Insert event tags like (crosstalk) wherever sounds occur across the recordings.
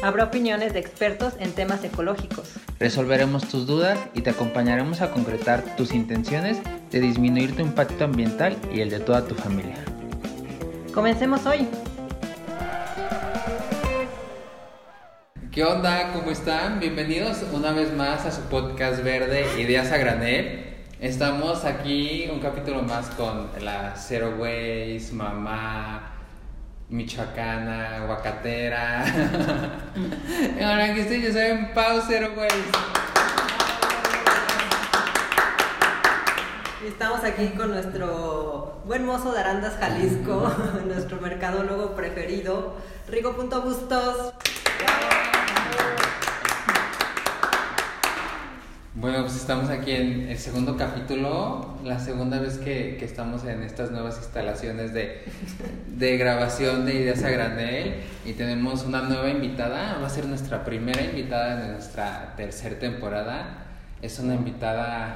Habrá opiniones de expertos en temas ecológicos. Resolveremos tus dudas y te acompañaremos a concretar tus intenciones de disminuir tu impacto ambiental y el de toda tu familia. Comencemos hoy. ¿Qué onda? ¿Cómo están? Bienvenidos una vez más a su podcast verde Ideas a Granel. Estamos aquí un capítulo más con la Zero Waste, mamá, michoacana, aguacatera. (laughs) Ahora que estoy, yo soy en Pau Zero Waste. Estamos aquí con nuestro buen mozo de Arandas, Jalisco, (laughs) nuestro mercadólogo preferido, Rigo.bustos. Bueno, pues estamos aquí en el segundo capítulo, la segunda vez que, que estamos en estas nuevas instalaciones de, de, grabación de Ideas a Granel y tenemos una nueva invitada, va a ser nuestra primera invitada de nuestra tercera temporada. Es una invitada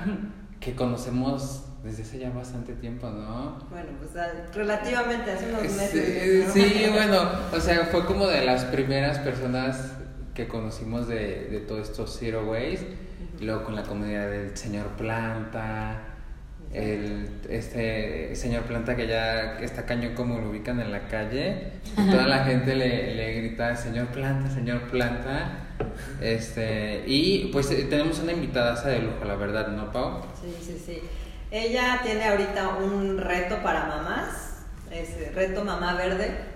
que conocemos desde hace ya bastante tiempo, ¿no? Bueno, pues relativamente hace unos meses. Sí, sí, bueno, o sea, fue como de las primeras personas que conocimos de, de todo esto Zero Waste luego con la comunidad del señor Planta, el este señor Planta que ya está cañón como lo ubican en la calle, toda la gente le, le grita señor Planta, señor Planta. Este, y pues eh, tenemos una invitada de lujo, la verdad, ¿no, Pau? Sí, sí, sí. Ella tiene ahorita un reto para mamás, es reto mamá verde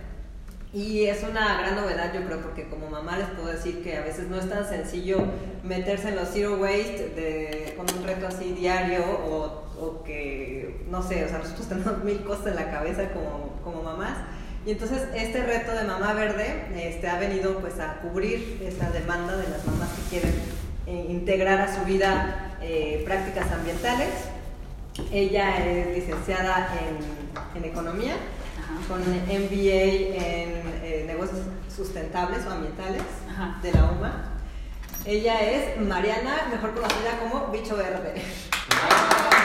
y es una gran novedad, yo creo, porque como mamá les puedo decir que a veces no es tan sencillo meterse en los zero waste de, con un reto así diario o, o, que, no sé, o sea, nosotros (laughs) tenemos mil cosas en la cabeza como, como mamás. Y entonces este reto de Mamá Verde este, ha venido pues a cubrir esta demanda de las mamás que quieren eh, integrar a su vida eh, prácticas ambientales. Ella es licenciada en, en economía con MBA en eh, negocios sustentables o ambientales de la UMA. Ella es Mariana, mejor conocida como Bicho Verde. (laughs)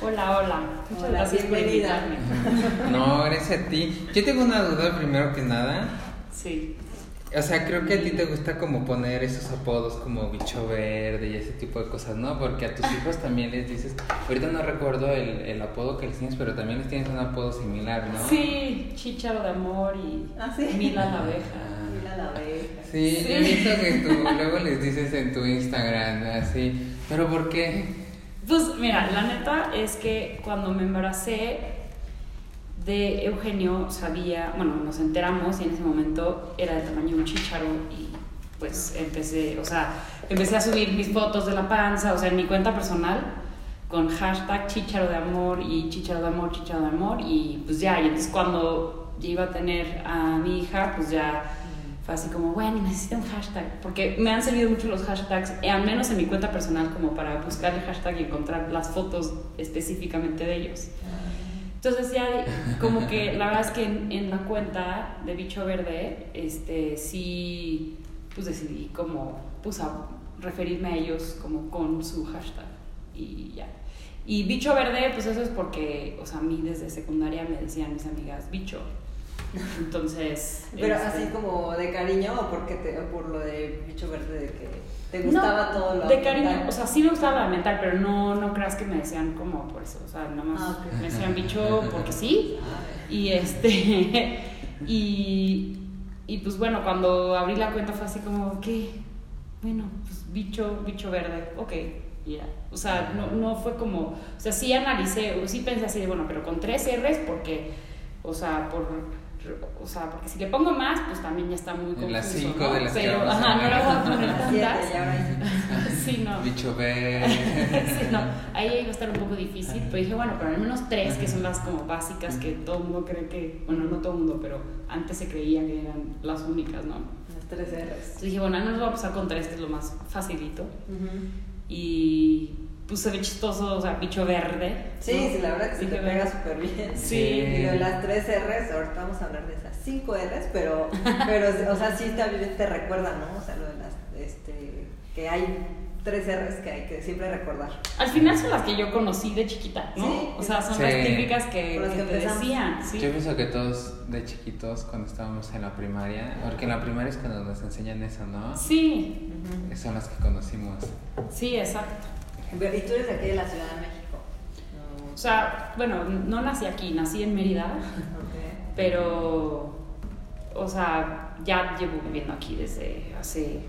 Hola, hola. Muchas gracias bienvenida. No, eres a ti. Yo tengo una duda primero que nada. Sí. O sea, creo que a ti te gusta como poner esos apodos como bicho verde y ese tipo de cosas, ¿no? Porque a tus hijos también les dices, ahorita no recuerdo el, el apodo que les tienes, pero también les tienes un apodo similar, ¿no? Sí, Chicharo de amor y ¿Ah, sí? Mila la abeja. Ah. Mila la abeja. Sí, sí, he visto que tú (laughs) luego les dices en tu Instagram, así, pero ¿por qué? Pues mira, la neta es que cuando me embaracé de Eugenio sabía, bueno, nos enteramos y en ese momento era del tamaño de un chicharo y pues empecé, o sea, empecé a subir mis fotos de la panza, o sea, en mi cuenta personal con hashtag chicharo de amor y chicharo de amor, chicharo de amor y pues ya, y entonces cuando iba a tener a mi hija, pues ya fue así como, bueno, necesito un hashtag, porque me han servido mucho los hashtags, eh, al menos en mi cuenta personal, como para buscar el hashtag y encontrar las fotos específicamente de ellos. Entonces ya como que la verdad es que en, la cuenta de Bicho Verde, este, sí, pues decidí como, pues a referirme a ellos como con su hashtag y ya. Y Bicho Verde, pues eso es porque, o sea, a mí desde secundaria me decían mis amigas Bicho. Entonces... (laughs) Pero este, así como de cariño o porque te, por lo de Bicho Verde de que te gustaba no, todo lo de cariño, o sea, sí me gustaba la mental, pero no, no creas que me decían como por eso, o sea, nada más Ah, ok. me decían bicho porque sí, (laughs) y este, (laughs) y, y pues bueno, cuando abrí la cuenta fue así como, ¿qué? Bueno, pues bicho, bicho verde, ok, y ya, o sea, no, no fue como, o sea, sí analicé, sí pensé así de, bueno, pero con tres R's porque, o sea, por o sea, porque si le pongo más, pues también ya está muy confuso, Las cinco ¿no? de las Pero, ajá, no le voy a poner tantas. (laughs) Sí, no. Bicho verde. (laughs) Sí, no. Ahí iba a estar un poco difícil, pero dije, bueno, pero al menos tres, que son las como básicas que todo el mundo cree que, bueno, no todo el mundo, pero antes se creía que eran las únicas, ¿no? Las tres R's. Entonces dije, bueno, al menos voy a pasar con tres, que es lo más facilito. Ujú. y pues se ve chistoso, o sea, bicho verde. Sí, ¿no? sí, la verdad que se Bicho te pega súper bien. Sí. Y lo de las tres R's, ahorita vamos a hablar de esas cinco R's, pero, (laughs) pero o sea, sí te, te recuerda, ¿no? O sea, lo de las, este, que hay tres R's que hay que siempre recordar. Al final son las que yo conocí de chiquita, ¿no? Sí. o sea, son Sí. las típicas que, las que que te decían. Sí. Yo pienso que todos de chiquitos cuando estábamos en la primaria, porque en la primaria es cuando nos enseñan eso, ¿no? sí, Son las que conocimos. sí, exacto. Y tú eres de aquí de la Ciudad de México. No. O sea, bueno, no nací aquí, nací en Mérida, Ok. pero, o sea, ya llevo viviendo aquí desde hace,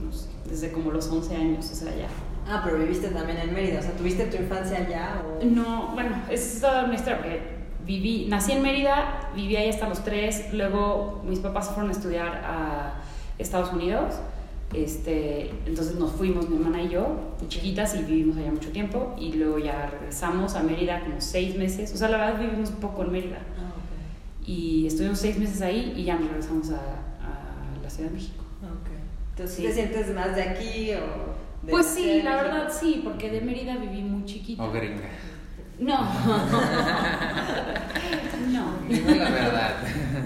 no sé, desde como los 11 años, o sea, ya. Ah, pero viviste también en Mérida, o sea, ¿tuviste tu infancia allá o...? No, bueno, es toda una historia porque viví, nací en Mérida, viví ahí hasta los tres, luego mis papás fueron a estudiar a Estados Unidos, este, entonces nos fuimos mi hermana y yo, de chiquitas y vivimos allá mucho tiempo y luego ya regresamos a Mérida como seis meses, o sea, la verdad vivimos un poco en Mérida Ah, y estuvimos seis meses ahí y ya nos regresamos a, a la Ciudad de México. Ok. Entonces, Sí. ¿te sientes más de aquí o...? de Pues la sí, de la México? verdad sí, porque de Mérida viví muy chiquita. O gringa. No. (laughs) no. Dime la verdad.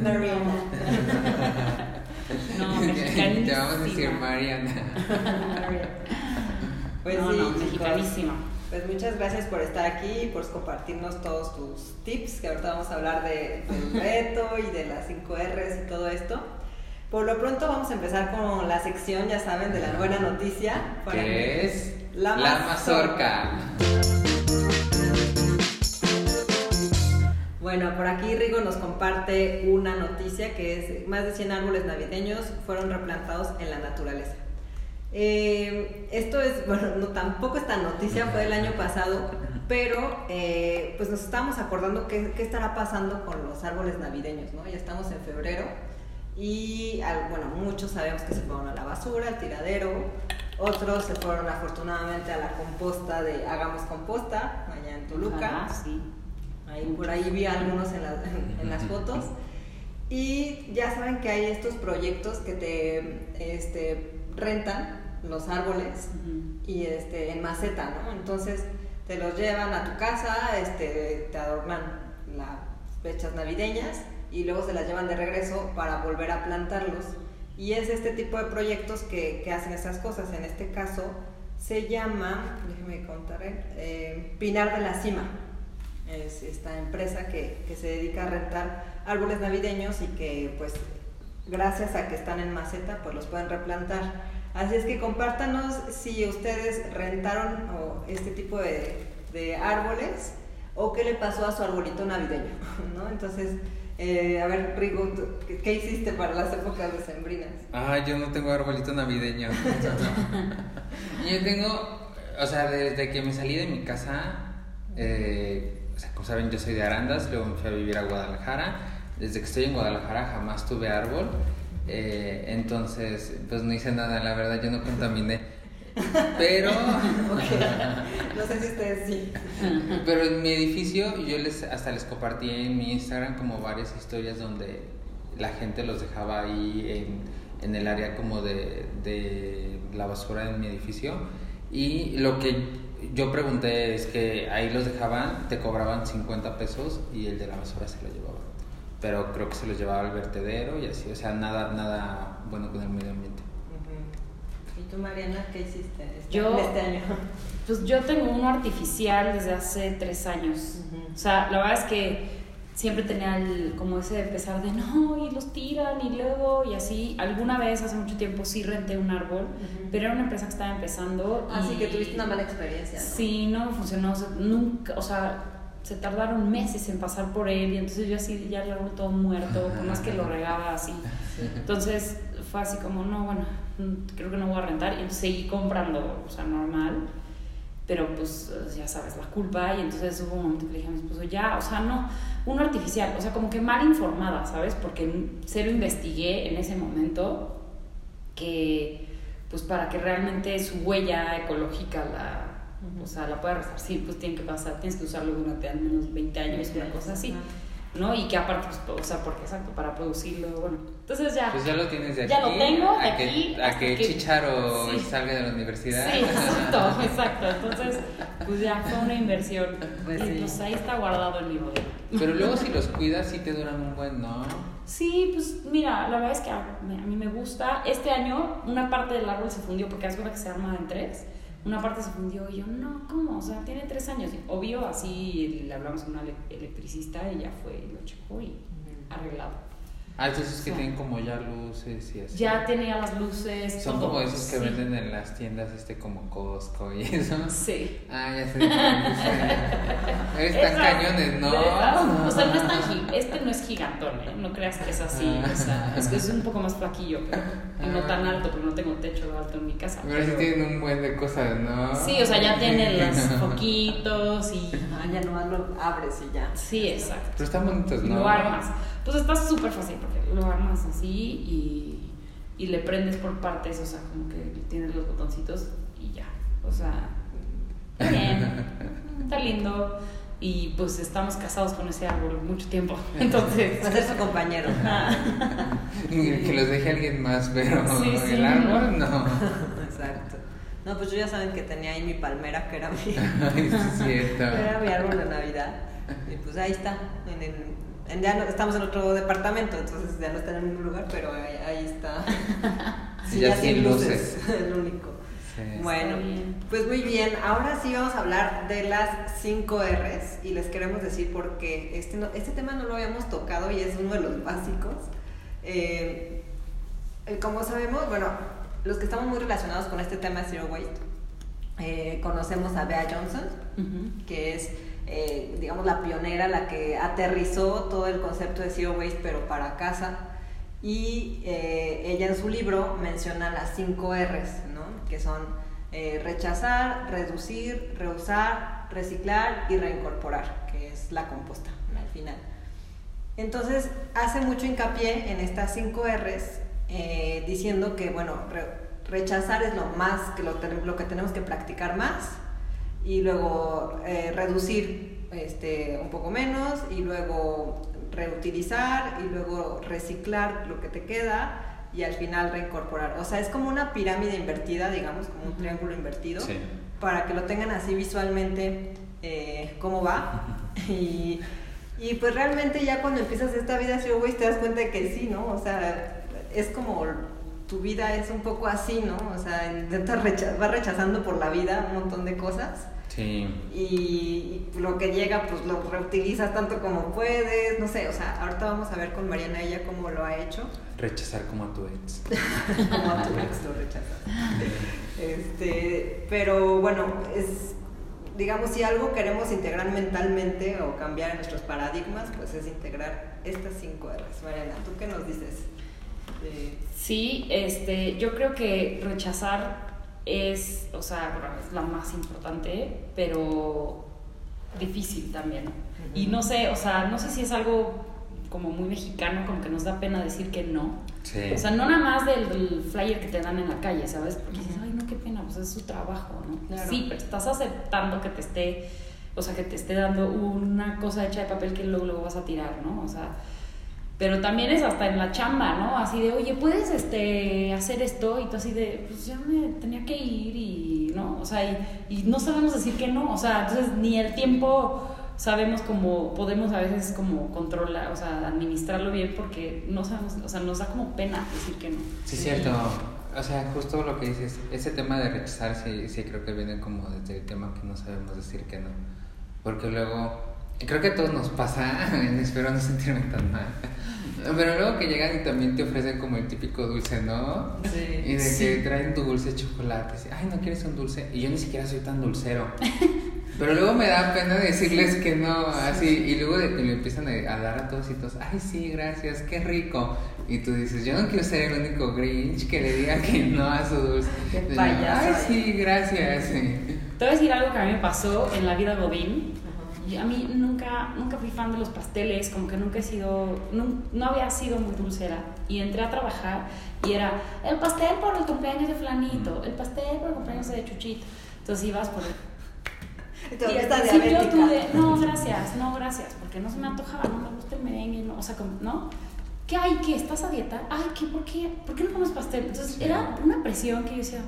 (laughs) (laughs) No, (laughs) Te vamos a decir mexicanísima. Mariana. (laughs) Pues no, sí, no, mexicanísima. Pues muchas gracias por estar aquí y por compartirnos todos tus tips, que ahorita vamos a hablar de, del (laughs) reto y de las 5 R's y todo esto. Por lo pronto vamos a empezar con la sección, ya saben, de la buena noticia. para es La la mazorca. mazorca. Bueno, por aquí Rigo nos comparte una noticia que es más de 100 árboles navideños fueron replantados en la naturaleza. Eh, esto es, (laughs) bueno, no, tampoco esta noticia fue del año pasado, pero eh, pues nos estamos acordando qué, qué estará pasando con los árboles navideños, ¿no? Ya estamos en febrero y, bueno, muchos sabemos que se fueron a la basura, al tiradero, otros se fueron afortunadamente a la composta de Hagamos Composta, allá en Toluca. Ojalá, sí. Ahí, por ahí vi algunos en, las- en- las fotos. Y ya saben que hay estos proyectos que te este, rentan los árboles y este, en maceta, ¿no? Entonces te los llevan a tu casa, este, te adornan las fechas navideñas y luego se las llevan de regreso para volver a plantarlos. Y es este tipo de proyectos que, que hacen esas cosas. En este caso se llama, déjeme contar, eh, Pinar de la Cima. Es esta empresa que, que se dedica a rentar árboles navideños y que pues gracias a que están en maceta pues los pueden replantar. Así es que compártanos si ustedes rentaron o este tipo de, de árboles o qué le pasó a su arbolito navideño, (laughs) ¿no? Entonces, eh, a ver, Rigo, ¿tú ¿qué, qué hiciste para las épocas decembrinas? Ah, yo no tengo arbolito navideño. (laughs) yo tengo, o sea, desde que me salí de mi casa, eh, o sea, como saben, yo soy de Arandas, luego me fui a vivir a Guadalajara. Desde que estoy en Guadalajara jamás tuve árbol. Eh, entonces, pues no hice nada, la verdad, yo no contaminé. Pero, (laughs) no sé si ustedes sí. pero en mi edificio yo les hasta les compartí en mi Instagram como varias historias donde la gente los dejaba ahí en, en el área como de, de la basura en mi edificio. Y lo que yo pregunté es que ahí los dejaban, te cobraban 50 pesos y el de la basura se lo llevaba. Pero creo que se los llevaba al vertedero y así, o sea, nada, nada bueno con el medio ambiente. ¿Y tú, Mariana, qué hiciste este, Yo- este año? (laughs) Pues yo tengo uno artificial desde hace tres años. O sea, la verdad es que siempre tenía el- como ese pesar de (laughs) no, y los tiran y luego y así. Alguna vez hace mucho tiempo sí renté un árbol, Ujú. pero era una empresa que estaba empezando. Así y- que tuviste una mala experiencia, ¿no? Sí, no funcionó, o sea, nunca, o sea, se tardaron meses en pasar por él y entonces yo así ya el árbol todo muerto, por más que lo (laughs) regaba así. Entonces fue así como, no, bueno, creo que no voy a rentar y entonces seguí comprando, o sea, normal. Pero pues ya sabes, la culpa y entonces hubo un momento que le dije a mi esposo, ya, o sea, no, uno artificial, o sea, como que mal informada, ¿sabes? Porque cero investigué en ese momento que, pues para que realmente su huella ecológica la, o sea, la pueda resarcir, pues tiene que pasar, tienes que usarlo durante al menos 20 años, una cosa así. ¿no? Y que aparte, pues, o sea, porque exacto, para producirlo, bueno. Entonces ya. Pues ya lo tienes de aquí. Ya lo tengo de a aquí Que, a que, que- Chicharo Sí. salga de la universidad. Sí, exacto, (laughs) exacto. Entonces, pues ya fue una inversión. Pues y sí. pues ahí está guardado en mi bodega. Pero luego (laughs) si los cuidas sí te duran un buen, ¿no? Sí, pues mira, la verdad es que a mí, a mí me gusta. Este año una parte del árbol se fundió porque es verdad que se arma en tres. Una parte se fundió y yo, no, ¿cómo? O sea, tiene tres años. Y Obvio, así le hablamos a una ele- electricista y ya fue, lo checó y arreglado. Ah, entonces que Sí. tienen como ya luces y así. Ya tenía las luces. Son todo. como esos que Sí. venden en las tiendas, este como Costco y eso. Sí. Ah, ya sé. (laughs) Están Esas- cañones, ¿no? (laughs) O sea, no es tan este no es gigantón, ¿eh? No creas que es así. O sea, es que es un poco más flaquillo, pero y no tan alto, porque no tengo techo alto en mi casa. Pero sí pero- tienen un buen de cosas, ¿no? Sí, o sea, ya tienen los (laughs) foquitos y. Ah, ya nomás lo abres y ya. Sí, exacto. Pero están bonitos, ¿no? lo armas. Pues está súper fácil porque lo armas así y, y le prendes por partes, o sea, como que tienes los botoncitos y ya. O sea, está bien, (laughs) está lindo. Y pues estamos casados con ese árbol mucho tiempo. (laughs) Entonces, Va a ser su compañero. (laughs) que los deje alguien más, pero Sí, sí, el árbol no. Exacto. No, pues yo ya saben que tenía ahí mi palmera, que era mi, Ay, es cierto. era mi árbol de Navidad. Y pues ahí está. En el, ya no, estamos en otro departamento, entonces ya no está en el mismo lugar, pero ahí, ahí está. (laughs) Sí, ya sin luces. (laughs) el único. Sí. Bueno, pues muy bien. Ahora sí vamos a hablar de las 5 R's y les queremos decir porque este, no- este tema no lo habíamos tocado y es uno de los básicos. Eh, eh, como sabemos, bueno, los que estamos muy relacionados con este tema de Zero Waste, eh, conocemos a Bea Johnson, ujú. que es, eh, digamos, la pionera, la que aterrizó todo el concepto de Zero Waste, pero para casa. Y eh, ella en su libro menciona las 5 R's, ¿no? que son eh, rechazar, reducir, reusar, reciclar y reincorporar, que es la composta al final. Entonces hace mucho hincapié en estas 5 R's, eh, diciendo que, bueno, re- rechazar es lo más que lo que tenemos que practicar más y luego eh, reducir este, un poco menos y luego reutilizar y luego reciclar lo que te queda y al final reincorporar. O sea, es como una pirámide invertida, digamos, como un triángulo invertido, Sí. para que lo tengan así visualmente eh, cómo va. (laughs) Y, y pues realmente ya cuando empiezas esta vida waste te das cuenta de que sí, ¿no? O sea, es como tu vida es un poco así, ¿no? O sea, intentas recha- vas rechazando por la vida un montón de cosas Sí. y, y lo que llega pues lo reutilizas tanto como puedes, no sé, o sea, ahorita vamos a ver con Mariana ella cómo lo ha hecho, Rechazar como a tu ex. (laughs) como a tu ex lo rechazas. Este, pero bueno, es digamos si algo queremos integrar mentalmente o cambiar en nuestros paradigmas, pues es integrar estas cinco R's. Mariana, ¿tú qué nos dices? De- Sí, este, yo creo que rechazar es, o sea, bueno, es la más importante, pero difícil también. Y no sé, o sea, no sé si es algo como muy mexicano, como que nos da pena decir que no. Sí. O sea, no nada más del, del flyer que te dan en la calle, ¿sabes? Porque dices, ay, no, qué pena, pues es su trabajo, ¿no? Claro. Sí, pero estás aceptando que te esté, o sea, que te esté dando una cosa hecha de papel que luego, luego vas a tirar, ¿no? O sea, pero también es hasta en la chamba, ¿no? Así de, oye, ¿puedes este, hacer esto? Y tú así de, pues ya me tenía que ir y, ¿no? O sea, y, no sabemos decir que no. O sea, entonces ni el tiempo sabemos cómo podemos a veces como controlar, o sea, administrarlo bien porque no sabemos, o sea, nos da como pena decir que no. Sí, cierto. O sea, justo lo que dices, ese tema de rechazar sí, sí creo que viene como desde el tema que no sabemos decir que no. Porque luego, creo que a todos nos pasa, (laughs) espero no sentirme tan mal. Pero luego que llegan y también te ofrecen como el típico dulce, ¿no? Sí. Y de Sí. que traen tu dulce chocolate. Ay, ¿no quieres un dulce? Y yo ni siquiera soy tan dulcero. (laughs) Pero luego me da pena decirles que no, así. Y luego de que me empiezan a dar a todos y todos, ay, sí, gracias, qué rico. Y tú dices, yo no quiero ser el único Grinch que le diga que no a su dulce. (laughs) Payaso Ay, sí, gracias. Te voy a decir algo que a mí me pasó en la vida Godín. A mí nunca, nunca fui fan de los pasteles, como que nunca he sido, no, no había sido muy dulcera. Y entré a trabajar y era el pastel por el cumpleaños de Flanito, el pastel por el cumpleaños de Chuchito. Entonces ibas por el... Y al principio de, no, gracias, no, gracias, porque no se me antojaba, no me gusta el merengue, no, o sea, como, ¿no? ¿Qué hay? ¿Qué? ¿Estás a dieta? Ay, ¿qué? ¿Por qué? ¿Por qué no comes pastel? Entonces Sí. era una presión que yo decía,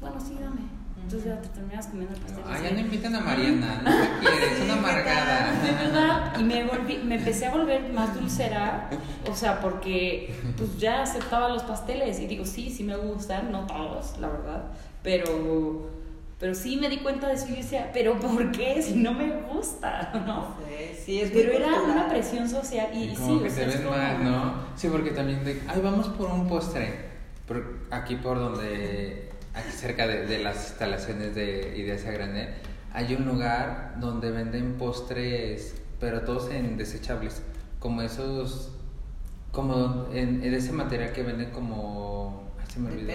bueno, sí, dame. Entonces ya te terminas comiendo el pastel. Ah, ya no invitan a Mariana, no la quiere, es una amargada. de verdad, y me volví, me empecé a volver más dulcera, o sea, porque pues ya aceptaba los pasteles y digo, sí, sí me gustan, no todos, la verdad, pero, pero sí me di cuenta de eso y decía, pero ¿por qué si no me gusta, (laughs) no? Sí, sí, es Pero era cultural. una presión social y, y como sí, que o sea, te es ven como- mal, ¿no? Sí, porque también de, ay, vamos por un postre. Por, aquí por donde, aquí cerca de, de las instalaciones de Ideas a Granel, hay un lugar donde venden postres, pero todos en desechables, como esos, como en, en ese material que venden como, ay, se me ¿De olvidó.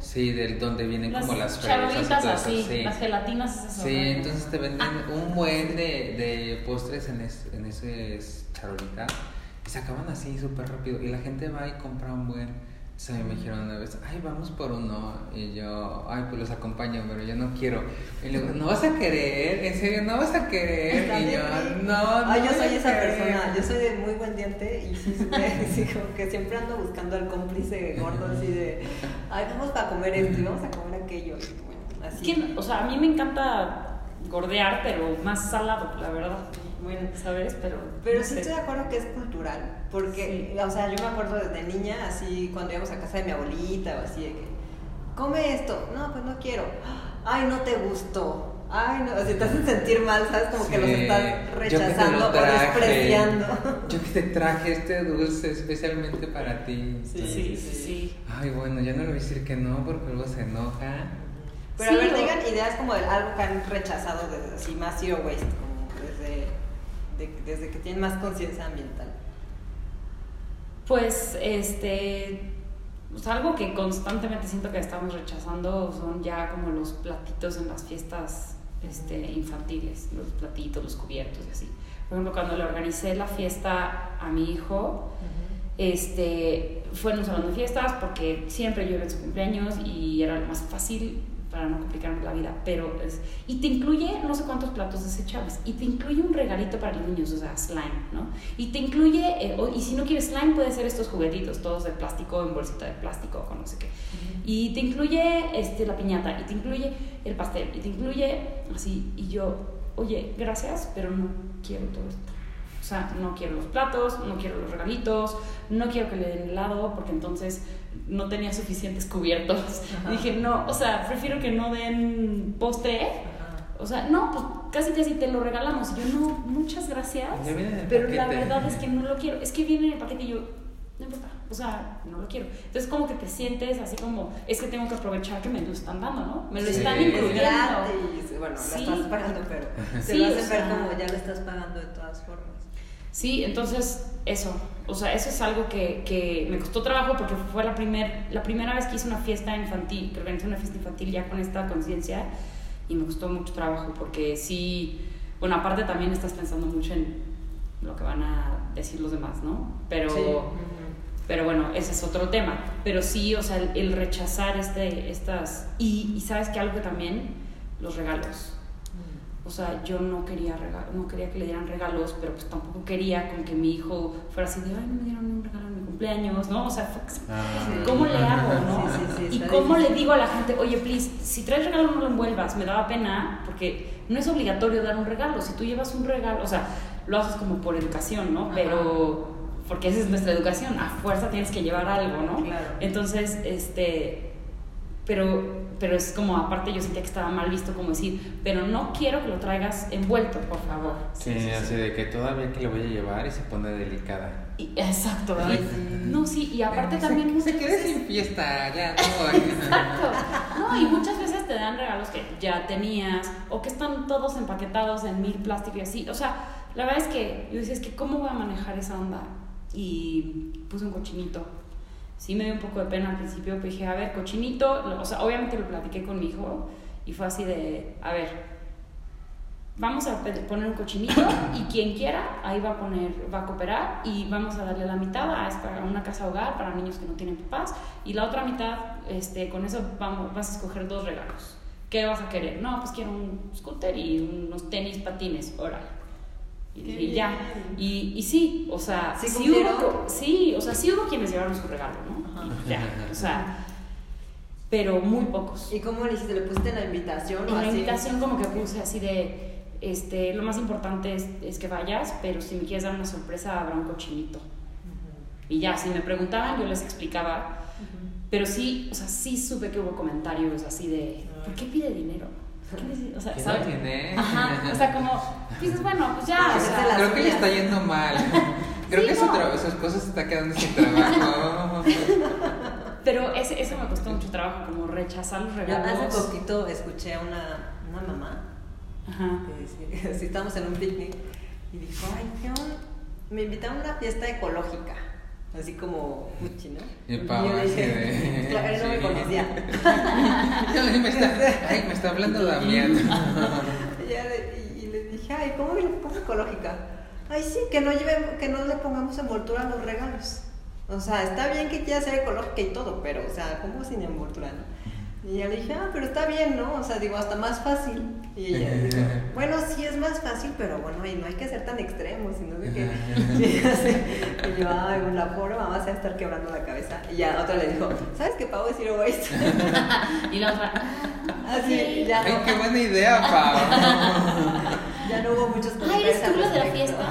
Sí, del donde vienen Las como las fresas así, sí. las gelatinas es eso. Sí, ¿no? entonces te venden un buen de, de postres en, es, en ese charolita y se acaban así súper rápido y la gente va y compra un buen. Mí me dijeron una vez, ay, vamos por uno. Y yo, ay, pues los acompaño, pero yo no quiero. Y luego, ¿no vas a querer? ¿En serio? ¿No vas a querer? Está Y bien yo, no, no. Ay, yo soy esa querer". persona, yo soy de muy buen diente y sí, (laughs) sí, como que siempre ando buscando al cómplice gordo así de, ay, vamos a comer esto y vamos a comer aquello. Y bueno, así. o sea, a mí me encanta gordear, pero más salado, la verdad. Bueno, ¿sabes? Pero, Pero no sí sé. estoy de acuerdo que es cultural, porque, o sea, yo me acuerdo desde niña, así, cuando íbamos a casa de mi abuelita o así, de que, come esto, no, pues no quiero, ay, no te gustó, ay, no, o sea, te hacen sentir mal, ¿sabes? Como que los estás rechazando lo o despreciando. Yo que te traje este dulce especialmente para ti. Sí, sí, sí. Ay, bueno, ya no le voy a decir que no porque luego se enoja. Pero Sí, a ver, o- digan ideas como de algo que han rechazado desde así, más zero waste, como desde, de- desde que tienen más conciencia ambiental. Pues, este, pues algo que constantemente siento que estamos rechazando son ya como los platitos en las fiestas este, infantiles, los platitos, los cubiertos y así. Por ejemplo, cuando le organicé la fiesta a mi hijo, este, fue en un salón de fiestas porque siempre yo iba en su cumpleaños y era lo más fácil para no complicarme la vida, pero es, y te incluye no sé cuántos platos desechables, y te incluye un regalito para los niños, o sea, slime, ¿no? Y te incluye, eh, o- y si no quieres slime, puede ser estos juguetitos, todos de plástico, en bolsita de plástico, con no sé qué. Y te incluye este, la piñata, y te incluye el pastel, y te incluye así, y yo, oye, gracias, pero no quiero todo esto. O sea, no quiero los platos, no quiero los regalitos, no quiero que le den helado porque entonces no tenía suficientes cubiertos. Ajá. Dije, no, o sea, prefiero que no den postre. O sea, no, pues casi casi te lo regalamos. Y yo, no, muchas gracias. Ya viene en el Pero la verdad es que no lo quiero. Es que viene en el paquete y yo, no importa. O sea, no lo quiero. Entonces, como que te sientes así como, es que tengo que aprovechar que me lo están dando, ¿no? Me lo Sí. están Es Es incluyendo. gratis, bueno, Sí. lo estás pagando, pero (laughs) te Sí, lo o hacen ver sea- como ya lo estás pagando de todas formas. Sí, entonces eso, o sea, eso es algo que, que me costó trabajo porque fue la, primer, la primera vez que hice una fiesta infantil, que organizé una fiesta infantil ya con esta conciencia y me costó mucho trabajo porque sí, bueno, aparte también estás pensando mucho en lo que van a decir los demás, ¿no? Pero, Sí. pero bueno, ese es otro tema. Pero sí, o sea, el, el rechazar este, estas... Y, y sabes que algo que también, los regalos. O sea, yo no quería, rega- no quería que le dieran regalos, pero pues tampoco quería con que mi hijo fuera así de, ay, no me dieron un regalo en mi cumpleaños, ¿no? O sea, fue- Ah. ¿cómo le hago, (laughs) no? Sí, sí, sí, y cómo le digo a la gente, oye, please, si traes regalo no lo envuelvas, me daba pena, porque no es obligatorio dar un regalo, si tú llevas un regalo, o sea, lo haces como por educación, ¿no? Ajá. Pero, porque esa es nuestra educación, a fuerza tienes que llevar algo, ¿no? Claro. Entonces, este, pero, pero es como, aparte yo sentía que estaba mal visto como decir, pero no quiero que lo traigas envuelto, por favor. Sí, así de que todavía que le voy a llevar y se pone delicada. Y- exacto. Sí. No, sí, y aparte Se- también se, muchas quede veces- sin fiesta, ya no. (laughs) Exacto. No, y muchas veces te dan regalos que ya tenías o que están todos empaquetados en mil plástico y así. O sea, la verdad es que yo decía, es que ¿cómo voy a manejar esa onda? Y puse un cochinito. Sí me dio un poco de pena al principio, pero dije, a ver, cochinito, o sea, obviamente lo platiqué con mi hijo y fue así de, a ver, vamos a poner un cochinito y quien quiera ahí va a poner, va a cooperar y vamos a darle la mitad a, esta- a una casa hogar para niños que no tienen papás y la otra mitad, este, con eso vamos, vas a escoger dos regalos ¿qué vas a querer? No, pues quiero un scooter y unos tenis patines, órale. Y, Qué ya. Y, y sí, o sea, ¿Sí hubo, sí, o sea, sí hubo quienes llevaron su regalo, ¿no? Ajá. Ya, o sea, pero muy pocos. ¿Y cómo le hiciste? ¿Le pusiste en la invitación o En la invitación como que puse así de, este, lo más importante es, es que vayas, pero si me quieres dar una sorpresa, habrá un cochinito. Y ya, si me preguntaban, yo les explicaba, pero sí, o sea, sí supe que hubo comentarios así de, ¿por qué pide dinero? ¿Por qué dice- O sea, ¿Qué ¿sabes? tiene? Ajá, o sea, como, dices, bueno, pues ya, o sea, se las Creo que le está yendo mal. (laughs) (laughs) Creo Sí, que su, no. su esposo se está quedando sin trabajo. (laughs) pero ese, eso me costó mucho trabajo, como rechazar los regalos. hace poquito escuché a una, una mamá Ajá. que decía, sí, estábamos en un picnic y dijo, ay, ¿qué onda? me invitaron a una fiesta ecológica. Así como Gucci, ¿no? Y yo le así dije, de- (laughs) claro, él no me conocía. (laughs) Ay, me está, ay, me está hablando (laughs) Damián. Y, y- le dije, ay, ¿cómo, cómo ecológica? Ay, sí, que no, lleve, que no le pongamos envoltura a los regalos. O sea, está bien que quiera ser ecológica y todo, pero, o sea, ¿cómo sin envoltura, no? Y ya le dije, ah, pero está bien, ¿no? O sea, digo, hasta más fácil. Y ella (laughs) dijo, bueno, sí es más fácil, pero bueno, y no hay que ser tan extremos, sino de que... Sí, (laughs) (laughs) ya sé. Y yo, ay, la pobre mamá se va a estar quebrando la cabeza. Y ya otra le dijo, ¿sabes qué Pau es waste? Y la otra, Así, ok. ya Ay, no, qué buena idea, Pau. ya no hubo muchos Ay, comentarios eres tú la de la fiesta.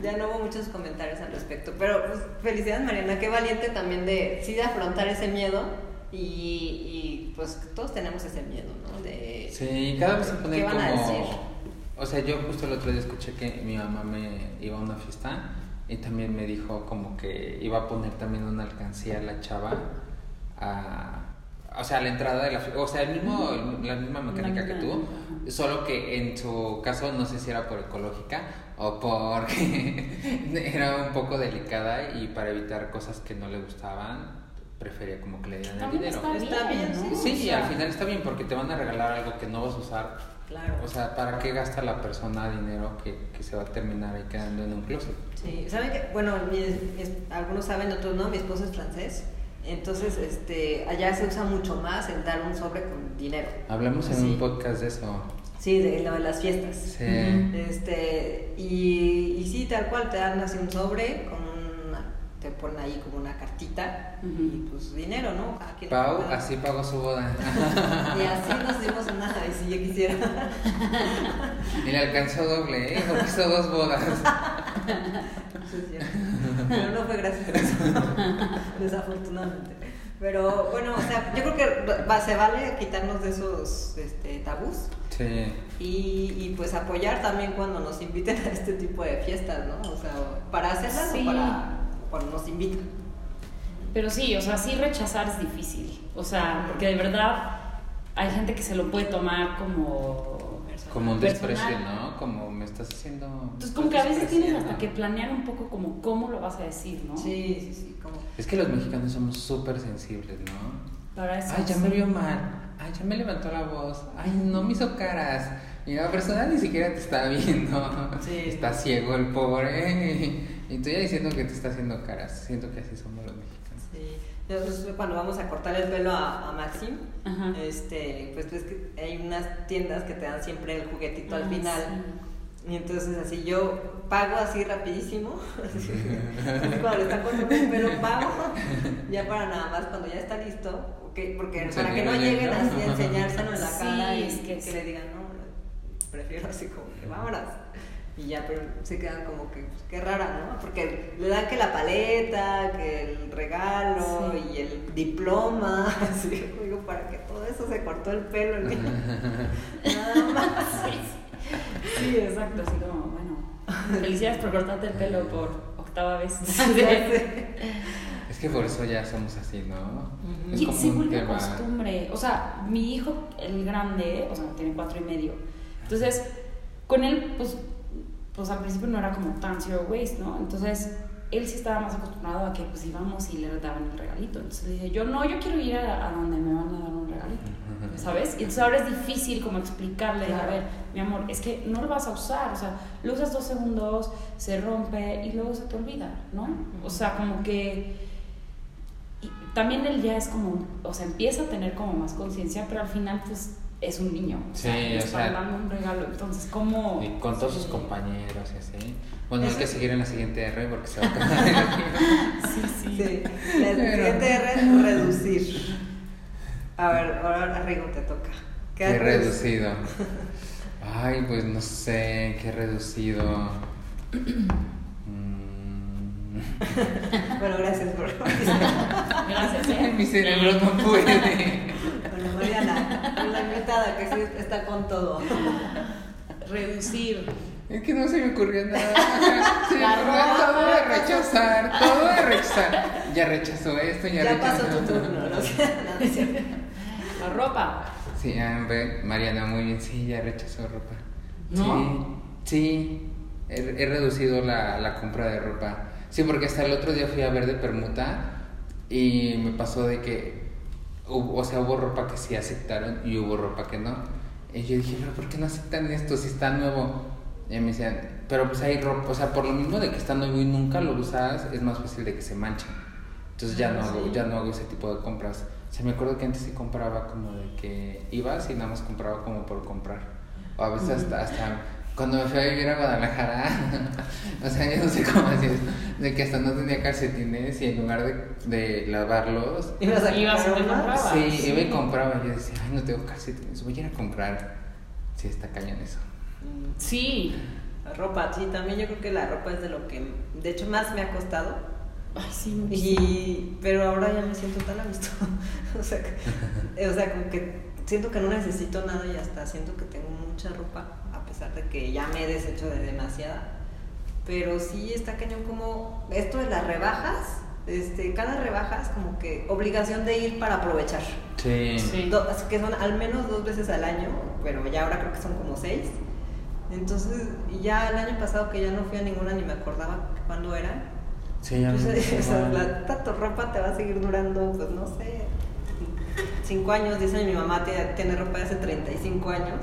Ya no hubo muchos comentarios al respecto, pero pues, felicidades Mariana, qué valiente también de sí de afrontar ese miedo y, y, pues todos tenemos ese miedo, ¿no? De Sí, cada vez se pone ¿Qué van a como. decir? O sea, yo justo el otro día escuché que mi mamá me iba a una fiesta y también me dijo como que iba a poner también una alcancía a la chava a. O sea, a la entrada de la fiesta. O sea, el mismo, la misma mecánica que tú. Solo que en su caso no sé si era por ecológica o porque (laughs) era un poco delicada y para evitar cosas que no le gustaban prefería como que le dieran el dinero. está bien, Está bien, ¿no? Sí, sea, al final está bien porque te van a regalar algo que no vas a usar. claro. O sea, ¿para qué gasta la persona dinero que, que se va a terminar ahí quedando en un closet? Sí, ¿saben que Bueno, mi- mi- algunos saben, otros no, mi esposo es francés. Entonces, este, allá se usa mucho más el dar un sobre con dinero. Hablamos en Sí. un podcast de eso. Sí, de lo de las fiestas. Sí. Este, y, y sí, tal cual, te dan así un sobre con te ponen ahí como una cartita y pues dinero, ¿no? Pau así pagó su boda. Y así nos dimos una, y si yo quisiera. y le alcanzó doble, ¿eh? Porque hizo dos bodas. Eso es cierto. Pero no fue gracias a eso, (laughs) desafortunadamente. Pero bueno, o sea, yo creo que va- se vale quitarnos de esos este, tabús Sí. y, y, pues apoyar también cuando nos inviten a este tipo de fiestas, ¿no? O sea, para hacerlas Sí. o para cuando nos invitan. Pero sí, o sea, sí rechazar es difícil. O sea, porque de verdad hay gente que se lo puede tomar como... Como un Personal. desprecio, ¿no? Como me estás haciendo. Entonces como que a veces tienes hasta que planear un poco como cómo lo vas a decir, ¿no? Sí, sí, sí, como... Es que los mexicanos somos súper sensibles, ¿no? Para eso. Ay, ya me vio mal. Ay, ya me levantó la voz. Ay, no me hizo caras. Y la persona ni siquiera te está viendo. Sí. Está ciego el pobre. Y tú ya diciendo que te está haciendo caras. Siento que así somos los mexicanos. Sí. Entonces, cuando vamos a cortar el pelo a, a Maxim, Ajá. este, pues ves que hay unas tiendas que te dan siempre el juguetito al Ah, final. Y entonces así yo pago así rapidísimo, (laughs) cuando le están cortando el pelo pago, ya para nada más cuando ya está listo, ok, porque Se para que no lleguen así a enseñárselo en la Sí, cara y es que que, sí. le digan, no, prefiero así como que vámonos. Y ya, pero se quedan como que, pues, qué rara, ¿no? Porque le dan que la paleta, que el regalo Sí. y el diploma, (laughs) así, digo, para que todo eso se cortó el pelo el niño. Nada más. (laughs) Sí, exacto, así como, bueno, felicidades por cortarte el pelo por octava vez. (laughs) Es que por eso ya somos así, ¿no? Es Y como se un vuelve tema. costumbre. O sea, mi hijo, el grande, o sea, tiene cuatro y medio. Entonces, con él, pues, pues al principio no era como tan zero waste, ¿no? Entonces, él sí estaba más acostumbrado a que pues íbamos y le daban el regalito. Entonces le dije, yo no, yo quiero ir a, a donde me van a dar un regalito. ¿Sabes? Y entonces ahora es difícil como explicarle, a Claro. ver, mi amor, es que no lo vas a usar, o sea, lo usas dos segundos, se rompe y luego se te olvida, ¿no? O sea, como que... y- también él ya es como, o sea, empieza a tener como más conciencia, pero al final pues es un niño. O sea, Sí, o está sea- dando un regalo. Entonces, ¿cómo? Y con todos sus compañeros y así. Bueno, hay que seguir en la siguiente R porque se va a (laughs) acabar. Sí, sí. Sí, la Pero- siguiente R es reducir. A ver, ahora Rigo te toca. Qué has reducido. Ay, pues no sé, qué reducido. Bueno, gracias por (laughs) Gracias, ¿eh? Mi cerebro no puede. Bueno, Mariana, la invitada que sí está con todo. Reducir. Es que no se me ocurrió nada. (laughs) Se me La ocurrió ropa, todo de ya rechazar, todo de rechazar. Ya rechazó esto, ya, Ya rechazó. pasó tu turno, ¿no? (laughs) No, no es cierto. La ropa. Sí, Mariana, muy bien, sí, ya rechazó ropa. ¿No? Sí, sí, he, he reducido la, la compra de ropa. Sí, porque hasta el otro día fui a ver de permuta y me pasó de que, hubo- o sea, hubo ropa que sí aceptaron y hubo ropa que no. Y yo dije, pero ¿por qué no aceptan esto si está nuevo? Y me decían, pero pues hay ropa, o sea, por lo mismo de que está nuevo y nunca lo usas, es más fácil de que se manche. Entonces ya no, Ah, hago, sí. ya no hago ese tipo de compras. O sea, me acuerdo que antes sí compraba como de que ibas y nada más compraba como por comprar. O a veces hasta, hasta cuando me fui a vivir a Guadalajara, (laughs) o sea, yo no sé cómo decir eso, de que hasta no tenía calcetines y en lugar de, de lavarlos, Ibas a Ibas y te comprar uno? comprabas. sí, sí. iba y compraba. Yo decía, ay, no tengo calcetines, voy a ir a comprar. Sí, está cañón eso. Sí. La ropa, sí, también yo creo que la ropa es de lo que, de hecho, más me ha costado. Ay, sí, muchísimo. Y, pero ahora ya me siento tan a gusto. (laughs) o, sea, o sea, como que siento que no necesito nada y hasta siento que tengo mucha ropa, a pesar de que ya me he deshecho de demasiada. Pero sí está cañón como esto de las rebajas. Este, cada rebaja es como que obligación de ir para aprovechar. Sí. Sí. Do- así que son al menos dos veces al año, pero ya ahora creo que son como seis. Entonces, ya el año pasado que ya no fui a ninguna ni me acordaba cuándo eran. Sí, ya me Pues, (laughs) o sea, la, tanto ropa te va a seguir durando, pues no sé, 5 años. Dice mi mamá tiene, ropa de hace 35 años.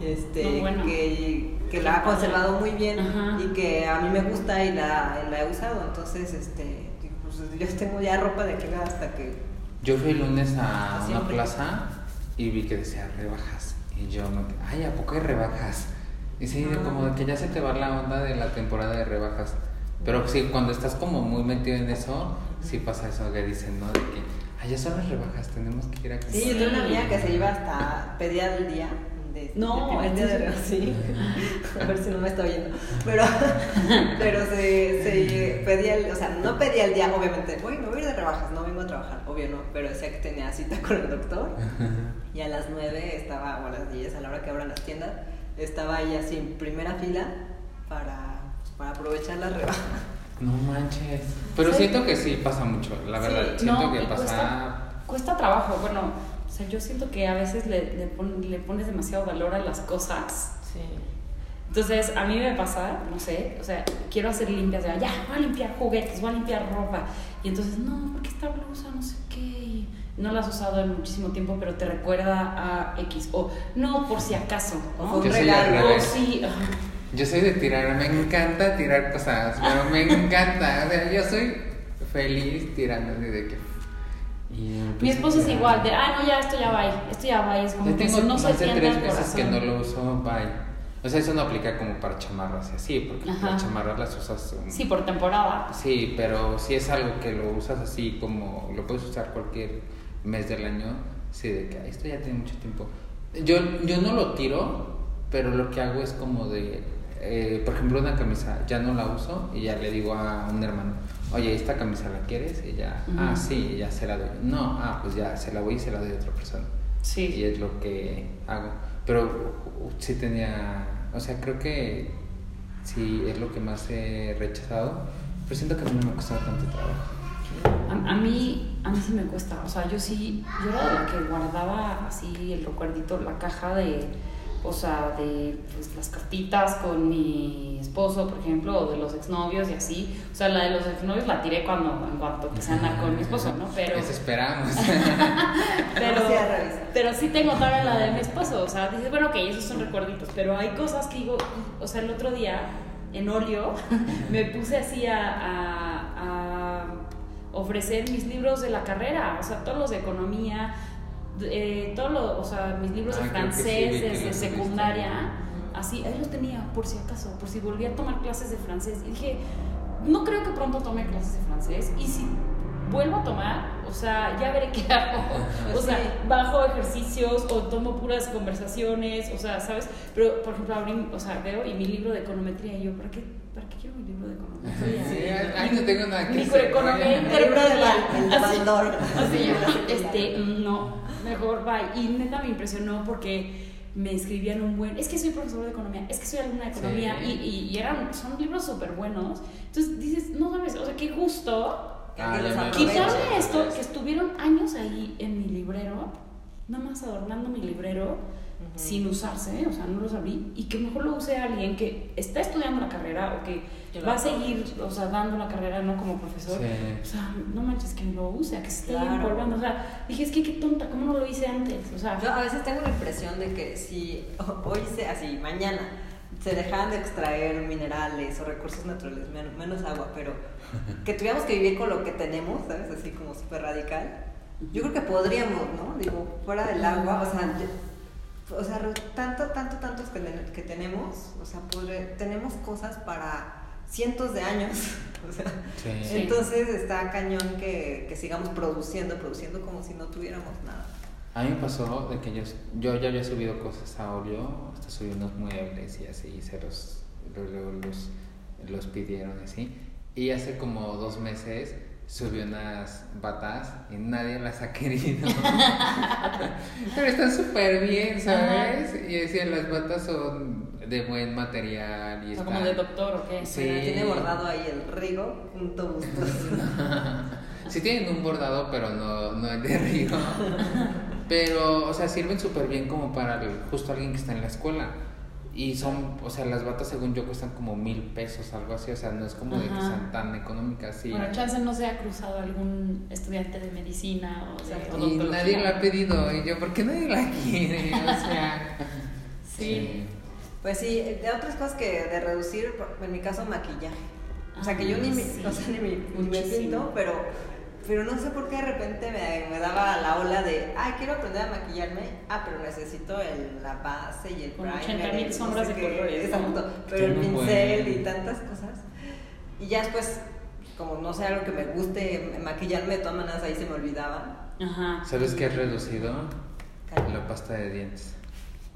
Este, No, bueno. que, que la ha conservado muy bien Ajá. y que a mí me gusta y la, y la he usado. Entonces, este, pues, yo tengo ya ropa de aquí hasta que Yo fui el lunes a una plaza y vi que decía rebajas. Y yo me ay, ¿a poco hay rebajas? Y sí, Ah. como de que ya se te va la onda de la temporada de rebajas. Pero sí, cuando estás como muy metido en eso, sí pasa eso que dicen, ¿no? De que, ay, ya son las rebajas, tenemos que ir a comprar. Sí, yo tengo una amiga que se iba hasta pedía el día. De, No, de de sí. (laughs) A ver si no me está oyendo. Pero, (laughs) pero se, se pedía el, o sea, no pedía el día, obviamente, voy, me voy a ir de rebajas, no vengo a trabajar, obvio no, pero decía que tenía cita con el doctor y a las 9 estaba, o a las 10, a la hora que abran las tiendas, estaba ahí así en primera fila para, para aprovechar las rebajas. No manches. Pero Sí. siento que sí pasa mucho, la Sí, verdad. siento No, que pasa. Cuesta, cuesta trabajo. Bueno, o sea, yo siento que a veces le, le, pon- le pones demasiado valor a las cosas. Sí. Entonces, a mí me pasa, no sé, o sea, quiero hacer limpias, de, ya, voy a limpiar juguetes, voy a limpiar ropa. Y entonces, no, porque esta blusa, no sé qué. y no la has usado en muchísimo tiempo, pero te recuerda a X. O no, por si acaso. O ¿no? un regalo. Sí. Yo soy de tirar, me encanta tirar cosas, pero me encanta. O sea, yo soy feliz tirando así de que. Mi esposo es igual, de, ah, no, ya, esto ya va, esto ya va, es como Yo que tengo no se más de sienta tres veces que no lo uso, bye. O sea, eso no aplica como para chamarras y así, porque Ajá. las chamarras las usas. um, Sí, por temporada. Sí, pero si es algo que lo usas así como lo puedes usar cualquier mes del año, sí, de que "Ay, esto ya tiene mucho tiempo. Yo, yo no lo tiro, pero lo que hago es como de, eh, por ejemplo, una camisa, ya no la uso y ya le digo a un hermano, oye, ¿esta camisa la quieres? Y ya, ah, Ujú. sí, y ya se la doy. No, ah, pues ya se la voy y se la doy a otra persona. Y Sí. es lo que hago. Pero uh, sí tenía, o sea, creo que sí es lo que más he rechazado, pero siento que a mí no me ha costado tanto trabajo. A, a mí, a mí sí me cuesta. O sea, yo sí, yo era de la que guardaba así el recuerdito, la caja de, o sea, de pues, las cartitas con mi esposo, por ejemplo, o de los exnovios y así. O sea, la de los exnovios la tiré cuando, en cuanto empecé a andar con mi esposo, ¿no? Pero, Eso esperamos. (laughs) pero, pero sí tengo todavía la de mi esposo. O sea, dices, bueno, ok, esos son recuerditos, pero hay cosas que digo, o sea, el otro día en óleo (laughs) me puse así a, a, a ofrecer mis libros de la carrera, o sea, todos los de economía, eh, todos los, o sea, mis libros de Ah, sí, francés que desde secundaria, así, ahí los tenía, por si acaso, por si volvía a tomar clases de francés. Y dije, no creo que pronto tome clases de francés, y si vuelvo a tomar, o sea, ya veré qué (laughs) hago. O sea, bajo ejercicios o tomo puras conversaciones, o sea, ¿sabes? Pero, por ejemplo, abrí, o sea, veo y mi libro de econometría, y yo, ¿para qué, ¿para qué quiero mi libro de econometría? Sí, ay, no tengo nada que. Microeconomía voy a- El libro de Val- el Así-. Así yo, este, no, mejor bye. Y neta me impresionó porque me escribían un buen, es que soy profesor de economía, es que soy alumna de economía, Sí. y, y, y eran, son libros súper buenos. Entonces dices, no sabes, o sea, qué gusto Ah, quitarme esto, que estuvieron años ahí en mi librero, nada más adornando mi librero, sin usarse, o sea, no los abrí, y que mejor lo use alguien que está estudiando la carrera o que lo va a seguir, o sea, dando la carrera, no como profesor. Sí. O sea, no manches que lo use, que se esté Claro. empolvando. O sea, dije, es que qué tonta, ¿cómo no lo hice antes? O sea, Yo a veces tengo la impresión de que si (laughs) hoy se, así, mañana se dejaran de extraer minerales o recursos naturales, men- menos agua, pero que tuviéramos que vivir con lo que tenemos, ¿sabes? Así como súper radical. Yo creo que podríamos, ¿no? Digo, fuera del agua, o sea, yo- o sea, tanto, tanto, tantos que, ten- que tenemos, o sea, tenemos cosas para cientos de años, (laughs) o sea. Sí. entonces está cañón que, que sigamos produciendo, produciendo como si no tuviéramos nada. A mí me pasó de que yo, yo ya había subido cosas a Oreo, hasta subí unos muebles y así, y se los, luego los, los pidieron así. Y hace como dos meses subí unas batas y nadie las ha (laughs) querido. Pero están súper bien, ¿sabes? Y decían, las batas son de buen material y o sea, están... como de doctor o qué. Sí. Tiene bordado ahí el Rigo, punto bustos. (laughs) Sí tienen un bordado, pero no, no es de río. (laughs) Pero, o sea, sirven súper bien como para el- justo alguien que está en la escuela. Y son, o sea, las batas según yo cuestan como mil pesos, algo así. O sea, no es como de que Ajá. sean tan económicas. Sí. Bueno, chance no se ha cruzado algún estudiante de medicina o, sea, y nadie la ha pedido. Y yo, ¿por qué nadie la quiere? O sea... (laughs) Sí. Pues sí, de otras cosas que de reducir, en mi caso maquillaje. O sea, que yo ni, me- Sí. o sea, ni, me- ni me pinto, pero, pero no sé por qué de repente me, me daba la ola de, ay, quiero aprender a maquillarme, ah, pero necesito el, la base y el Con primer. 80,000y no sombras sé de qué, colores, ¿no? Pero el pincel y tantas cosas. Y ya después, como no sé, algo que me guste maquillarme, de todas maneras ahí se me olvidaba. Ajá. ¿Sabes qué has reducido? Cañón. La pasta de dientes.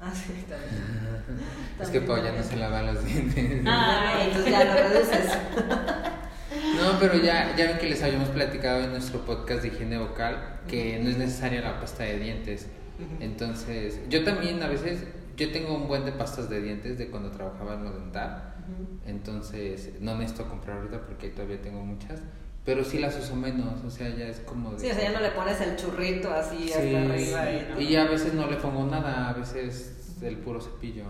Ah, sí, también. Es que Pau ya no se lava los dientes. Ah. (laughs) Entonces ya lo reduces. (laughs) No, pero ya, ya ven que les habíamos platicado en nuestro podcast de higiene vocal que no es necesaria la pasta de dientes. Entonces, yo también a veces, yo tengo un buen de pastas de dientes de cuando trabajaba en lo dental. Entonces, no necesito comprar ahorita porque todavía tengo muchas. Pero sí las uso menos, o sea, ya es como de... Sí, o sea, ya no le pones el churrito así Sí, hasta arriba. sí. Y, ¿no? Y a veces no le pongo nada, a veces el puro cepillo.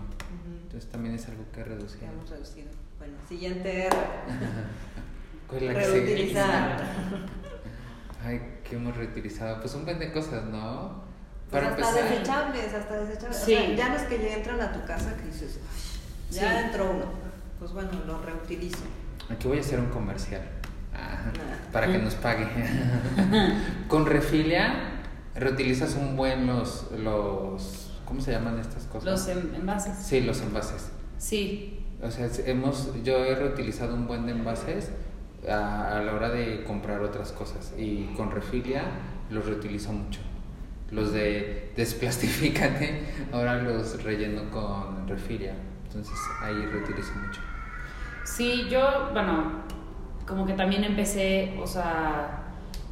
Entonces también es algo que. Que hemos reducido. Bueno, siguiente R. (laughs) ¿Cuál es la que sigue? Reutilizar. Ay, que hemos reutilizado. Pues un buen de cosas, ¿no? Pues Para hasta empezar. desechables, hasta desechables. Sí. O sea, ya no es que ya entran a tu casa que dices, "Ay, ya Sí. entró uno. Pues bueno, lo reutilizo. Aquí voy a hacer un comercial. Ah, para que nos pague. (laughs) Con Refilia reutilizas un buen los, los. ¿Cómo se llaman estas cosas? Los en- envases. Sí, los envases. Sí. O sea, hemos, yo he reutilizado un buen de envases a, a la hora de comprar otras cosas. Y con Refilia los reutilizo mucho. Los de desplastifícate, (laughs) ahora los relleno con Refilia. Entonces ahí reutilizo mucho. Sí, yo, bueno, como que también empecé, o sea,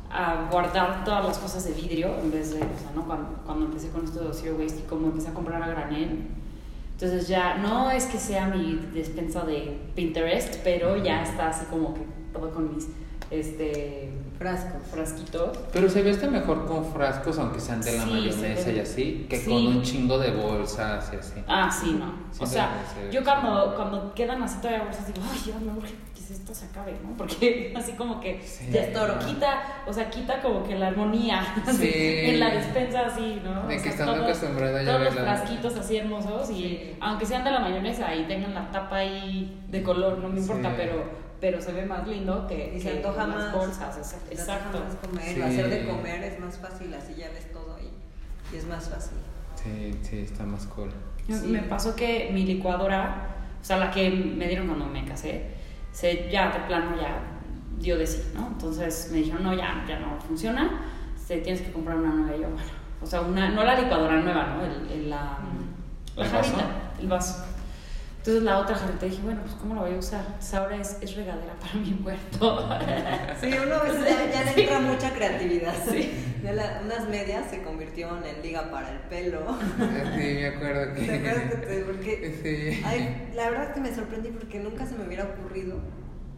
a guardar todas las cosas de vidrio en vez de, o sea, ¿no? Cuando, cuando empecé con esto de Zero Waste y como empecé a comprar a granel. Entonces ya, no es que sea mi despensa de Pinterest, pero ya está así como que todo con mis, este, Frascos. frasquitos. Pero se ve hasta mejor con frascos, aunque sean de la Sí, mayonesa y así, que Sí. con un chingo de bolsas y así. Ah, sí, no. Sí, o sea, yo cuando, cuando quedan así todavía bolsas digo, ay, ya me urge que esto se acabe, ¿no? Porque (laughs) así como que Sí. ya quita, o sea, quita como que la armonía (laughs) en la despensa así, ¿no? De O que sea, estando todos- acostumbrada ya Todos los la- frasquitos así hermosos y Sí. aunque sean de la mayonesa y tengan la tapa ahí de color, no me importa, Sí. pero pero se ve más lindo que, Y se que antoja las más. bolsas. Se te Exacto. antoja más comer, Sí. hacer de comer es más fácil, así ya ves todo ahí. Y es más fácil. Sí, sí, está más cool. Sí. Me pasó que mi licuadora, o sea, la que me dieron cuando me casé, se, ya de plano ya dio de sí, ¿no? Entonces me dijeron, no, ya, ya no funciona, se, tienes que comprar una nueva. Y yo, bueno, o sea, una, no la licuadora nueva, ¿no? El, el- la, la ¿El jarrita, vaso? el vaso. Entonces la otra jarrita dije, bueno, pues ¿cómo la voy a usar? Entonces ahora es, es regadera para mi huerto. (laughs) Sí, uno a veces ya, ya le entra mucha creatividad. Sí. Ya la- unas medias se convirtieron en liga para el pelo. Sí, me acuerdo que. ¿Te acuerdas que te- porque (laughs) Sí. Ay, la verdad es que me sorprendí porque nunca se me hubiera ocurrido,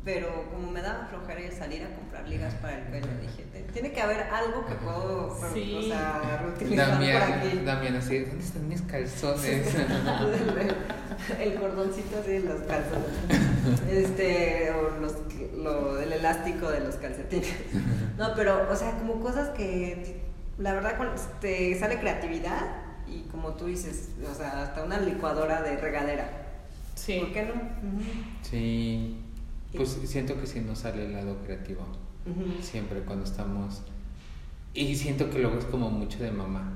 pero como me daba flojera a salir a comprar ligas para el pelo, dije, "Te- tiene que haber algo que puedo pero, Sí. o sea, reutilizar por aquí. Damián, así, ¿dónde están mis calzones? (laughs) el, el cordoncito así de los calzones. (laughs) Este, o los, lo, el elástico de los calcetines. (laughs) No, pero, o sea, como cosas que la verdad te sale creatividad y como tú dices, o sea, hasta una licuadora de regadera. Sí. ¿Por qué no? Sí, pues siento que sí nos sale el lado creativo. Ujú. Siempre cuando estamos. Y siento que luego es como mucho de mamá.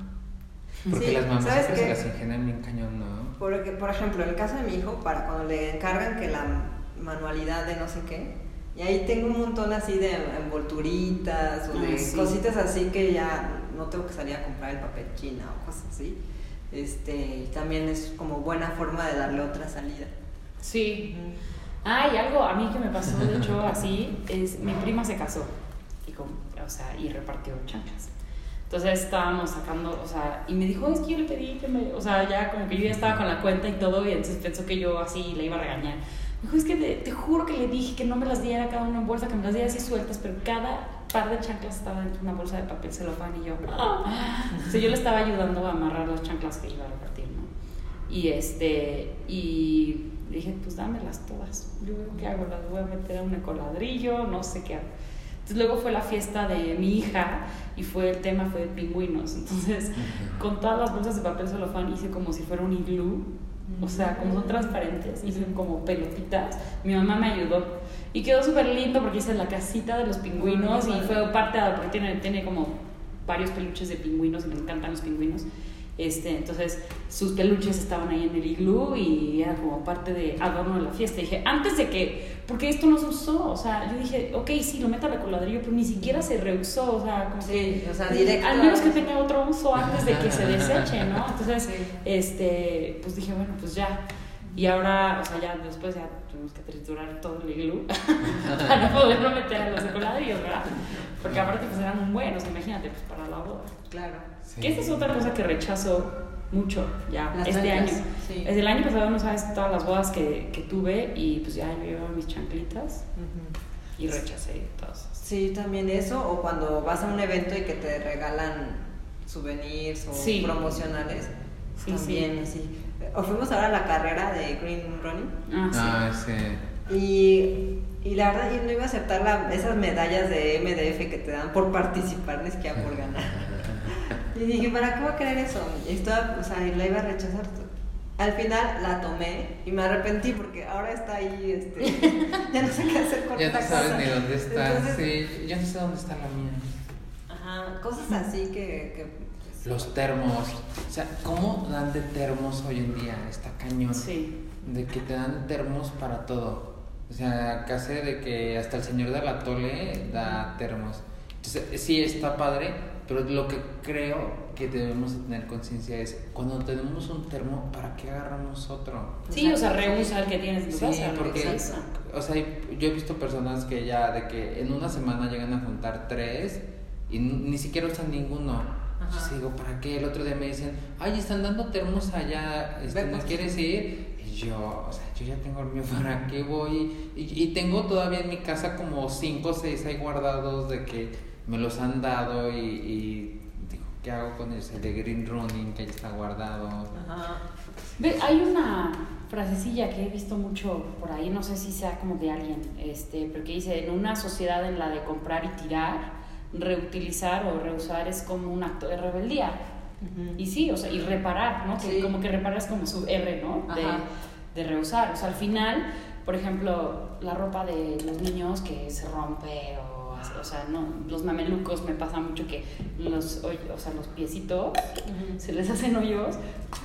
Porque Sí, las mamás ¿sabes siempre se las ingenian bien cañón, ¿no? Porque, por ejemplo, en el caso de mi hijo, para cuando le encargan que la manualidad de no sé qué, y ahí tengo un montón así de envolturitas o de Ah, sí. cositas así que ya no tengo que salir a comprar el papel china o cosas así. Este, y también es como buena forma de darle otra salida. Sí. Ah, y algo a mí que me pasó, de hecho, (laughs) así, es mi prima se casó y, con- o sea, y repartió chanclas. Entonces estábamos sacando, o sea, y me dijo, es que yo le pedí que me, o sea, ya como que yo ya estaba con la cuenta y todo, y entonces pensó que yo así le iba a regañar. Me dijo, es que te, te juro que le dije que no me las diera cada una en bolsa, que me las diera así sueltas, pero cada par de chanclas estaba dentro de una bolsa de papel celofán y yo, ¡ah! O sea, yo le estaba ayudando a amarrar las chanclas que iba a repartir, ¿no? Y este, y dije, pues dámelas todas. Yo veo qué hago, las voy a meter a un ecoladrillo, no sé qué hago. Entonces luego fue la fiesta de mi hija y fue el tema fue de pingüinos. Entonces, con todas las bolsas de papel celofán hice como si fuera un iglú. O sea, como son transparentes, hice como pelotitas. Mi mamá me ayudó. Y quedó súper lindo porque hice la casita de los pingüinos y fue parte de, porque tiene, tiene como varios peluches de pingüinos y me encantan los pingüinos. Este, entonces sus peluches estaban ahí en el iglú y era como parte de adorno de la fiesta. Y dije, antes de que, porque esto no se usó, o sea, yo dije, ok, sí, lo meto al coladrillo, pero ni siquiera se reusó, o sea, como Sí, o sea, directo. al menos que tenga otro uso antes de que se deseche, ¿no? (laughs) Entonces, Sí. este, pues dije, bueno, pues ya. Y ahora, o sea, ya después ya tuvimos que triturar todo el iglú (laughs) para poderlo meter a los ecoladrillos, ¿verdad? Porque aparte pues eran un buenos, imagínate, pues para la boda. Claro. Sí. Que esta es otra cosa que rechazo mucho ya Las este año. sí. Desde el año pasado no sabes todas las bodas que, que tuve y pues ya yo llevaba mis chanclitas Ujú. y rechacé todas. Sí, también eso, o cuando vas a un evento y que te regalan souvenirs o Sí. promocionales, Sí, también así. O fuimos ahora a la carrera de Green Running Ah, sí. Ah, sí. Y, y la verdad yo no iba a aceptar la- esas medallas de MDF que te dan por participar, ni siquiera por ganar. (laughs) Y dije, ¿para qué voy a querer eso? Y estaba, o sea, y la iba a rechazar. Al final la tomé y me arrepentí porque ahora está ahí, este, (laughs) ya no sé qué hacer con Ya no sabes ni dónde está. Entonces, Sí, ya no sé dónde está la mía. Ajá, cosas así que... que pues, Los termos. O sea, ¿cómo dan de termos hoy en día? Está cañón. Sí. De que te dan termos para todo. O sea, casi de que hasta el señor de la tole da termos. Entonces, sí está padre, pero lo que creo que debemos tener conciencia es cuando tenemos un termo, ¿para qué agarramos otro? Sí, o sea, rehúsa el que tienes en tu Sí, casa. porque, Exacto. o sea, yo he visto personas que ya de que en una semana llegan a juntar tres y ni siquiera usan ninguno. Sí digo, ¿para qué? El otro día me dicen, ay, están dando termos allá, este, ¿no pues. quieres ir? Y yo, o sea, yo ya tengo el mío, (laughs) ¿para qué voy? Y, y tengo todavía en mi casa como cinco o seis ahí guardados de que me los han dado y, y digo, ¿qué hago con ese de Green Running que ya está guardado? Ajá. Ve, hay una frasecilla que he visto mucho por ahí, no sé si sea como de alguien, este, pero que dice, en una sociedad en la de comprar y tirar, reutilizar o reusar es como un acto de rebeldía. Y sí, o sea, y reparar, ¿no? Que como que reparar es como su R, ¿no? De, Ajá. de reusar. O sea, al final, por ejemplo, la ropa de los niños que se rompe o o sea, no, los mamelucos me pasa mucho que los, o sea, los piecitos se les hacen hoyos,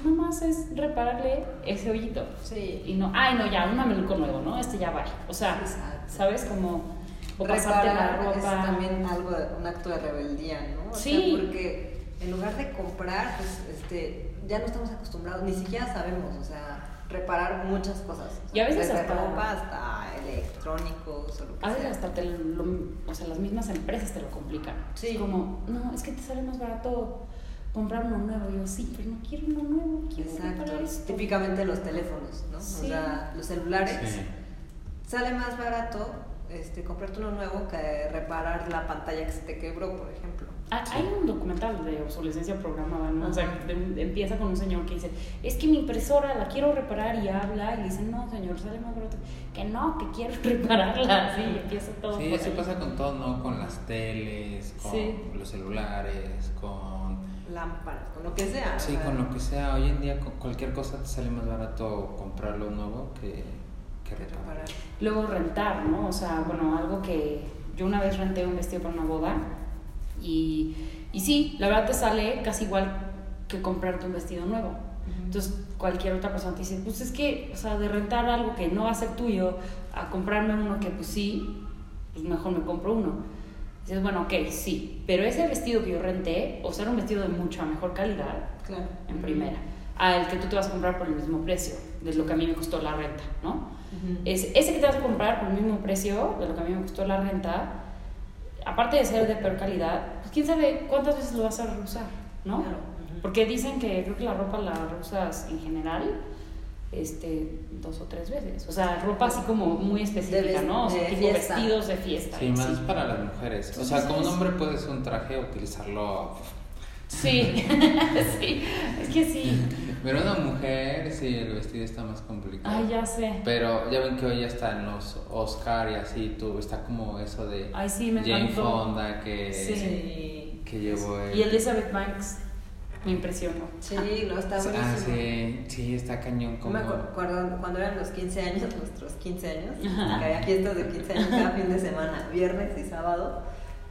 nada más es repararle ese hoyito. Sí. Y no, ay, no, ya, un mameluco nuevo, ¿no? Este ya va. O sea, Exacto. ¿sabes? Como, o pasarte la Reparar es ropa. también algo, de- un acto de rebeldía, ¿no? O Sí. sea, porque en lugar de comprar, pues, este, ya no estamos acostumbrados, ni siquiera sabemos, o sea, reparar muchas cosas. O sea, Y a veces desde hasta- ropa hasta electrónicos o lo que A veces sea. hasta te lo, o sea, las mismas empresas te lo complican. Sí. Es como, no, es que te sale más barato comprar uno nuevo. Y yo, sí, pero no quiero uno nuevo, quiero Exacto. esto. Típicamente los teléfonos, ¿no? Sí. O sea, los celulares. Sí. Sale más barato este, comprarte uno nuevo que reparar la pantalla que se te quebró, por ejemplo. Ah, Hay un documental de obsolescencia programada, ¿no? O sea, de- empieza con un señor que dice, es que mi impresora la quiero reparar y habla y le dicen, no, señor, sale más barato. Que no, que quiero (laughs) repararla. Sí, empieza todo. Sí, eso ahí. pasa con todo, ¿no? Con las teles, con Sí. los celulares, con... Lámparas, con lo que sea. Sí, con lo que sea. Hoy en día con cualquier cosa te sale más barato comprarlo nuevo que, que reparar. Luego rentar, ¿no? O sea, bueno, algo que yo una vez renté un vestido para una boda y, y sí, la verdad te sale casi igual que comprarte un vestido nuevo. Entonces, cualquier otra persona te dice, pues es que, o sea, de rentar algo que no va a ser tuyo a comprarme uno que pues sí, pues mejor me compro uno. Dices, bueno, ok, sí, pero ese vestido que yo renté, o sea, era un vestido de mucha mejor calidad, Claro. en primera, al que tú te vas a comprar por el mismo precio, de lo que a mí me costó la renta, ¿no? Es, ese que te vas a comprar por el mismo precio de lo que a mí me costó la renta, aparte de ser de peor calidad, pues quién sabe cuántas veces lo vas a reusar, ¿no? Claro, ujú. Porque dicen que creo que la ropa la reusas en general este, dos o tres veces. O sea, ropa así como muy específica, ¿no? O sea, tipo fiesta. vestidos de fiesta. Sí, más para las mujeres. O sea, como un hombre puedes un traje utilizarlo... Sí, (laughs) sí, es que sí. (laughs) Pero una mujer, sí, el vestido está más complicado. Ay, ya sé. Pero ya ven que hoy ya está en los Oscar y así, tú, está como eso de Ay, sí, me Jane encantó. Fonda que, Sí. que llevó el... Y Elizabeth Banks me impresionó. Sí, no, está buenísimo. Ah, sí, sí, está cañón Yo como... me acuerdo cuando, cuando eran los 15 años, (laughs) nuestros 15 años, Ajá. que había fiestas de 15 años cada fin de semana, viernes y sábado,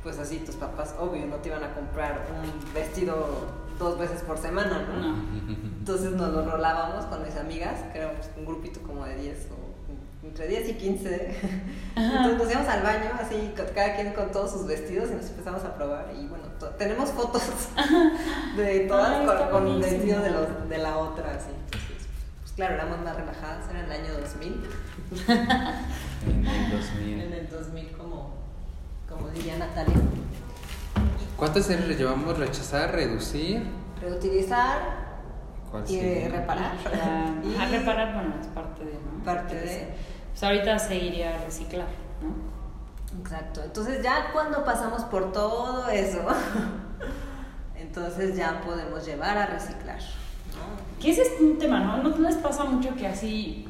pues así tus papás, obvio, no te iban a comprar un vestido dos veces por semana, ¿no? No. (laughs) Entonces nos lo rolábamos con mis amigas, que éramos un grupito como de 10 o entre 10 y 15. Entonces nos íbamos al baño, así, cada quien con todos sus vestidos y nos empezamos a probar. Y bueno, tenemos fotos de todas Ay, con, con vestidos de, los, de la otra, así. Entonces, pues claro, éramos más relajadas, era en el año 2000. En el 2000. En el 2000, como, como diría Natalia. ¿Cuántas series le llevamos? ¿Rechazar? ¿Reducir? Reutilizar ¿Cuál y reparar. Y a (laughs) reparar, bueno, es parte de, ¿no? Parte de- Pues ahorita se iría a reciclar, ¿no? Exacto. Entonces ya cuando pasamos por todo eso, (laughs) entonces ya podemos llevar a reciclar. ¿no? Que ese es un tema, ¿no? ¿no? ¿No les pasa mucho que así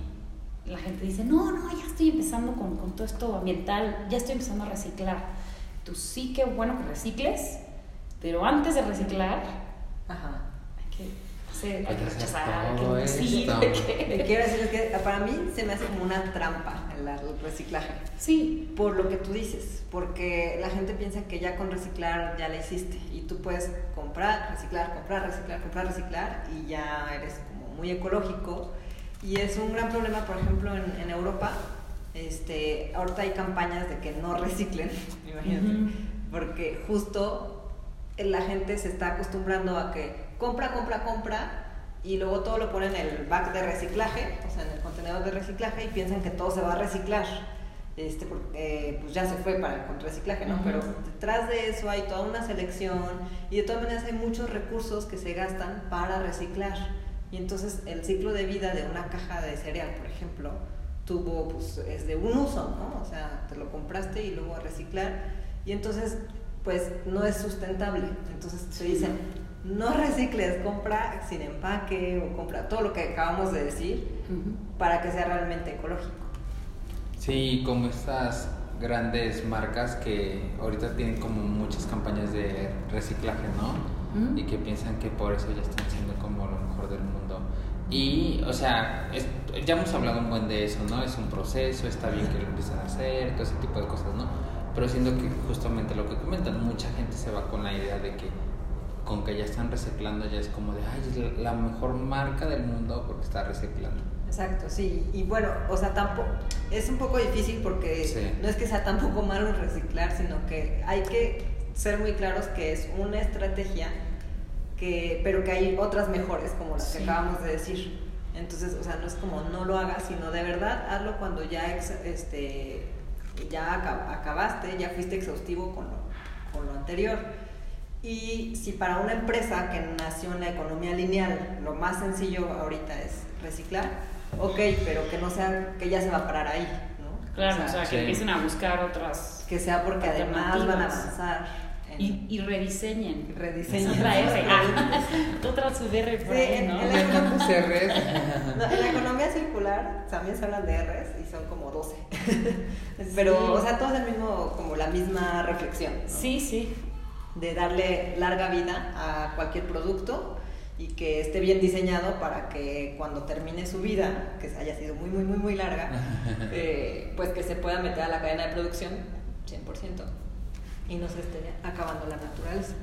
la gente dice, no, no, ya estoy empezando con, con todo esto ambiental, ya estoy empezando a reciclar? Tú sí, qué bueno que recicles, pero antes de reciclar Ajá. hay que, hacer, hay que rechazar, que quiero decir que para mí se me hace como una trampa el el reciclaje. Sí, Por lo que tú dices, porque la gente piensa que ya con reciclar ya la hiciste y tú puedes comprar, reciclar, comprar, reciclar, comprar, reciclar y ya eres como muy ecológico. Y es un gran problema, por ejemplo, en, en Europa. Este, ahorita hay campañas de que no reciclen, (laughs) imagínate, Ujú. porque justo la gente se está acostumbrando a que compra, compra, compra y luego todo lo ponen en el back de reciclaje, o sea, en el contenedor de reciclaje y piensan que todo se va a reciclar. Este, porque pues ya se fue para el reciclaje, ¿no? Pero detrás de eso hay toda una selección y de todas maneras hay muchos recursos que se gastan para reciclar. Y entonces el ciclo de vida de una caja de cereal, por ejemplo, tuvo, pues, es de un uso, ¿no? O sea, te lo compraste y luego a reciclar. Y entonces, pues, no es sustentable. Entonces se dicen, no recicles, compra sin empaque o compra todo lo que acabamos de decir para que sea realmente ecológico. Sí, como estas grandes marcas que ahorita tienen como muchas campañas de reciclaje, ¿no? Y que piensan que por eso ya están siendo como lo mejor del mundo. Y, o sea, es- ya hemos hablado un buen de eso, ¿no? Es un proceso, está bien que lo empiecen a hacer, todo ese tipo de cosas, ¿no? Pero siento que justamente lo que comentan, mucha gente se va con la idea de que con que ya están reciclando ya es como de, ay, es la- mejor marca del mundo porque está reciclando. Exacto, sí. Y bueno, o sea, tampoco es un poco difícil porque Sí. no es que sea tampoco malo reciclar, sino que hay que ser muy claros que es una estrategia que pero que hay otras mejores como las Sí. que acabamos de decir. Entonces, o sea, no es como no lo hagas, sino de verdad hazlo cuando ya ex- este ya aca- acabaste, ya fuiste exhaustivo con lo, con lo anterior. Y si para una empresa que nació en la economía lineal, lo más sencillo ahorita es reciclar, ok, pero que no sea que ya se va a parar ahí, ¿no? Claro, o sea, que sí. empiecen a buscar otras que sea porque además van a avanzar en y, y rediseñen. rediseño. Esa es la R. (laughs) Ah, (laughs) otra su R por Sí, ahí, en- ¿no? en la- red. (laughs) No, en la economía circular también se hablan de R's y son como 12. Pero, Sí. o sea, todo es el mismo, como la misma reflexión. ¿no? Sí, sí. De darle larga vida a cualquier producto y que esté bien diseñado para que cuando termine su vida, que haya sido muy, muy, muy, muy larga, (laughs) eh, pues que se pueda meter a la cadena de producción 100% y no se esté acabando la naturaleza.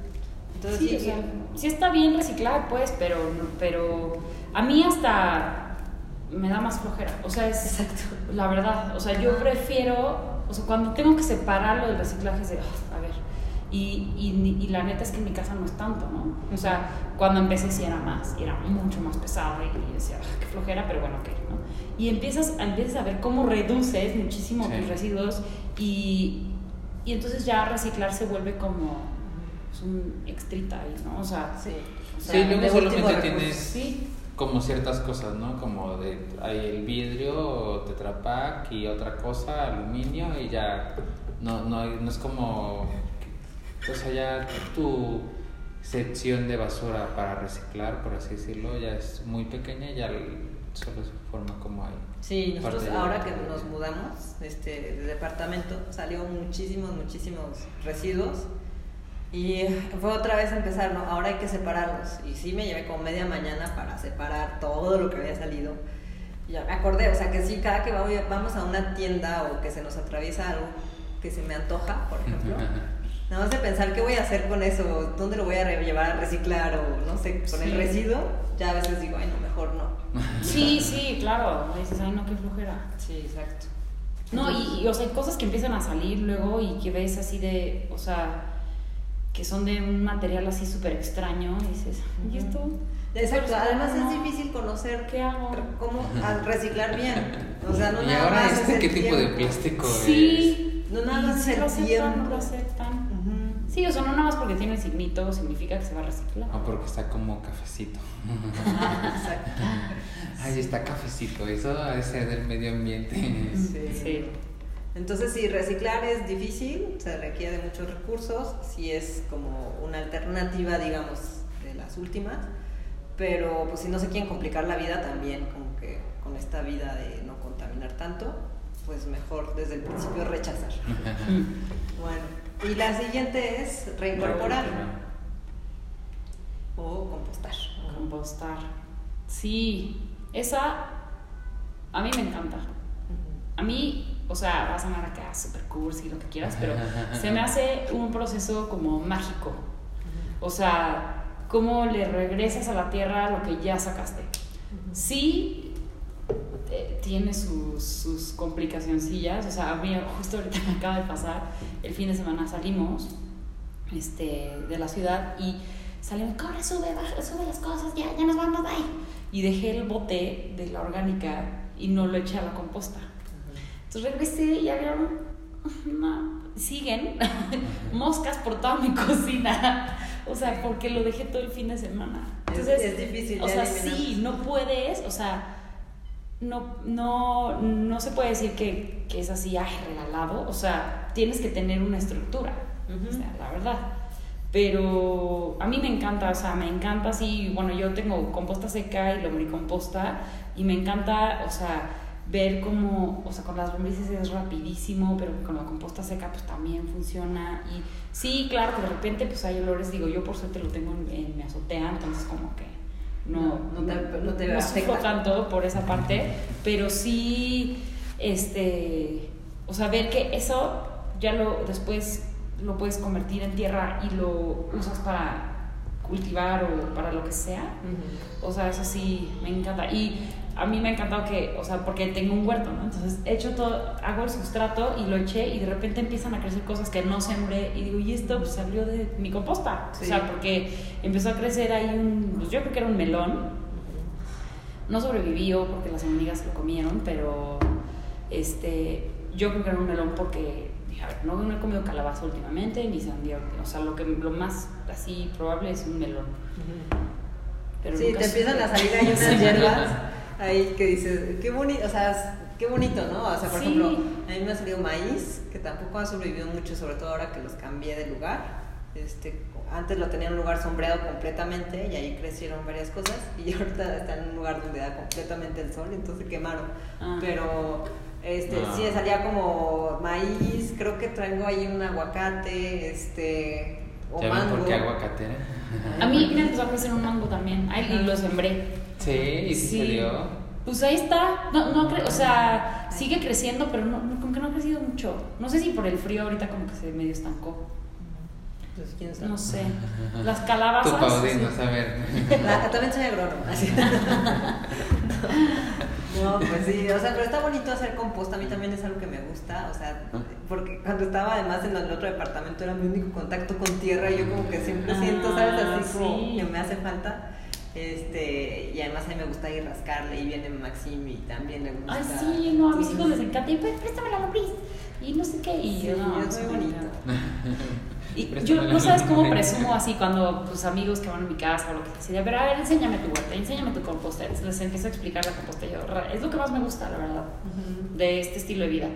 Entonces, Sí, sí, o sea, sí está bien reciclar, pues, pero, pero a mí hasta me da más flojera. O sea, es Exacto. la verdad. O sea, yo prefiero, o sea, cuando tengo que separarlo del reciclaje, es de, "Ah, a ver. Y, y, y la neta es que en mi casa no es tanto, ¿no? O sea, cuando empecé sí era más, y era mucho más pesado y decía, "Ah, qué flojera, pero bueno, ok, ¿no? Y empiezas, empiezas a ver cómo reduces muchísimo Sí. tus residuos y, y entonces ya reciclar se vuelve como pues, un extrita ahí, ¿no? O sea, sí. o Sí, sea, luego de último solamente tienes sí, como ciertas cosas, ¿no? Como de hay el vidrio, Tetra Pak y otra cosa, aluminio y ya no no no es como o sea, ya tu sección de basura para reciclar, por así decirlo, ya es muy pequeña y ya solo se forma como hay. Sí, nosotros ahora que nos mudamos este, de departamento, salió muchísimos, muchísimos residuos y fue otra vez empezar, ¿no? Ahora hay que separarlos. Y sí me llevé como media mañana para separar todo lo que había salido. Y ya me acordé, o sea que sí, cada que vamos a una tienda o que se nos atraviesa algo que se me antoja, por ejemplo, (laughs) nada más de pensar qué voy a hacer con eso, dónde lo voy a llevar a reciclar o no sé, con el Sí. residuo, ya a veces digo, ay, no, mejor no. (laughs) sí, sí, claro. Dices, ay, no, qué flojera. Sí, exacto. No, y, y, o sea, hay cosas que empiezan a salir luego y que ves así de, o sea, que son de un material así súper extraño y dices, ¿y esto? Exacto, además no, es difícil conocer ¿Qué hago? cómo al reciclar bien. O sea, no y nada ahora más este es qué tipo de plástico Sí, No nada más si el lo aceptan, tiempo. no lo aceptan. Sí, o sea, no nada más porque tiene el signito significa que se va a reciclar. es? O porque está como cafecito. Ah, exacto. (laughs) Ay, está cafecito, eso ha de ser del medio ambiente. Sí. Sí. Entonces, si reciclar es difícil, se requiere de muchos recursos, si es como una alternativa, digamos, de las últimas, pero pues si no se quieren complicar la vida también, como que con esta vida de no contaminar tanto, pues mejor desde el principio rechazar. (laughs) Mm. Bueno, y la siguiente es reincorporar o compostar. Compostar. Sí, esa a mí me encanta. A mí, o sea, va a sonar acá super cursi, lo que quieras, pero (laughs) se me hace un proceso como mágico. O sea, cómo le regresas a la tierra lo que ya sacaste. Sí, eh, tiene sus, sus complicacioncillas. O sea, a mí justo ahorita me acaba de pasar, el fin de semana salimos este, de la ciudad y salimos, corre, sube, baja, sube las cosas, ya, ya nos vamos, bye. Y dejé el bote de la orgánica y no lo eché a la composta. Entonces regresé y había una- (laughs) siguen (laughs) moscas por toda mi cocina. O sea, porque lo dejé todo el fin de semana. Es- Entonces, es difícil O sea, sí, no puedes, o sea, no, no, no se puede decir que, que es así, ay, regalado. O sea, tienes que tener una estructura. O sea, la verdad. Pero a mí me encanta, o sea, me encanta así, bueno, yo tengo composta seca y lombricomposta y me encanta, o sea, ver cómo, o sea, con las lombrices es rapidísimo, pero con la composta seca pues también funciona y sí, claro que de repente pues hay olores, digo, yo por suerte lo tengo en, en mi azotea, entonces como que no, No, te- no te no sufro afecta. tanto por esa parte, pero sí, este, o sea, ver que eso ya lo después lo puedes convertir en tierra y lo usas para cultivar o para lo que sea. O sea, eso sí me encanta. Y a mí me ha encantado que, o sea, porque tengo un huerto, ¿no? Entonces he hecho todo, hago el sustrato y lo eché y de repente empiezan a crecer cosas que no sembré y digo, y esto pues, salió de mi composta. Sí. O sea, porque empezó a crecer ahí un, pues yo creo que era un melón. No sobrevivió porque las hormigas lo comieron, pero este, yo creo que era un melón porque dije, a ver, no, no he comido calabaza últimamente ni sandía. O sea, lo, que, lo más así probable es un melón. Pero sí, te empiezan a salir ahí unas (laughs) hierbas ahí que dices, qué bonito, o sea, qué bonito, ¿no? O sea, por Sí. ejemplo, a mí me ha salido maíz, que tampoco ha sobrevivido mucho, sobre todo ahora que los cambié de lugar. Este, antes lo tenía en un lugar sombreado completamente y ahí crecieron varias cosas y (laughs) ahorita está en un lugar donde da completamente el sol, entonces quemaron. Ah. Pero este, Ah. sí, salía como maíz, creo que traigo ahí un aguacate, este, o ¿Ya ven mango. por qué aguacatera? A mí me empezó a crecer un mango también. Ay, y lo sembré. Sí, y sí, se dio. Pues ahí está. No, no cre- o sea, sigue creciendo, pero no, no- como que no ha crecido mucho. No sé si por el frío ahorita como que se medio estancó. Pues, quién sabe. No sé. (laughs) Las calabazas. A ver. La- también soy agrónomo. (laughs) (laughs) No, pues sí, o sea, pero está bonito hacer composta, a mí también es algo que me gusta, o sea, porque cuando estaba además en el otro departamento era mi único contacto con tierra y yo como que siempre siento, ¿sabes? Ah, Así como sí. que me hace falta. Este, y además a mí me gusta ir rascarle y viene Maxim y también le gusta. Ay, sí, no, a mis hijos les encanta. Y pues, préstame la lombriz. Y no sé qué. Y Sí, no, es sí, muy me bonito. (laughs) Y yo la no sabes cómo presumo así cuando pues amigos que van a mi casa o lo que sea, pero a ver, enséñame tu huerta, enséñame tu composta. Entonces, Les empiezo a explicar la composta. Yo, "Ra- es lo que más me gusta, la verdad, Ujú. de este estilo de vida.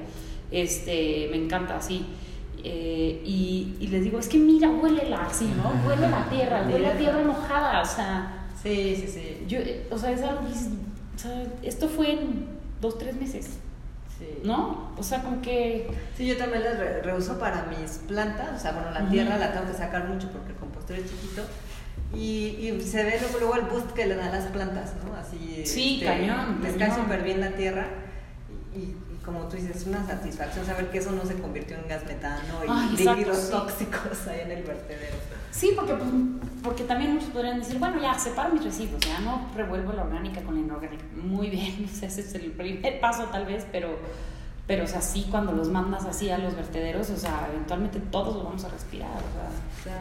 Este, me encanta, así. Eh, y, y les digo, es que mira, huélela así, ¿no? Huele la tierra, huele a tierra mojada, o sea, Sí, sí, sí. yo, eh, o sea, es algo que o sea, esto fue en dos, tres meses, sí. ¿no? O sea, como que... Sí, yo también las re- reuso para mis plantas, o sea, bueno, la tierra la tengo que sacar mucho porque el compostero es chiquito y, y se ve luego, luego el boost que le dan las plantas, ¿no? Así, Sí, cañón, Les cae súper bien la tierra y, como tú dices, es una satisfacción saber que eso no se convirtió en gas metano y líquidos sí. tóxicos ahí en el vertedero. Sí, porque, pues, porque también muchos podrían decir, bueno, ya separo mis residuos, ya no revuelvo la orgánica con la inorgánica. Muy bien, (laughs) o sea, ese es el primer paso tal vez, pero, pero o sea, sí, cuando los mandas así a los vertederos, o sea, eventualmente todos lo vamos a respirar, o sea.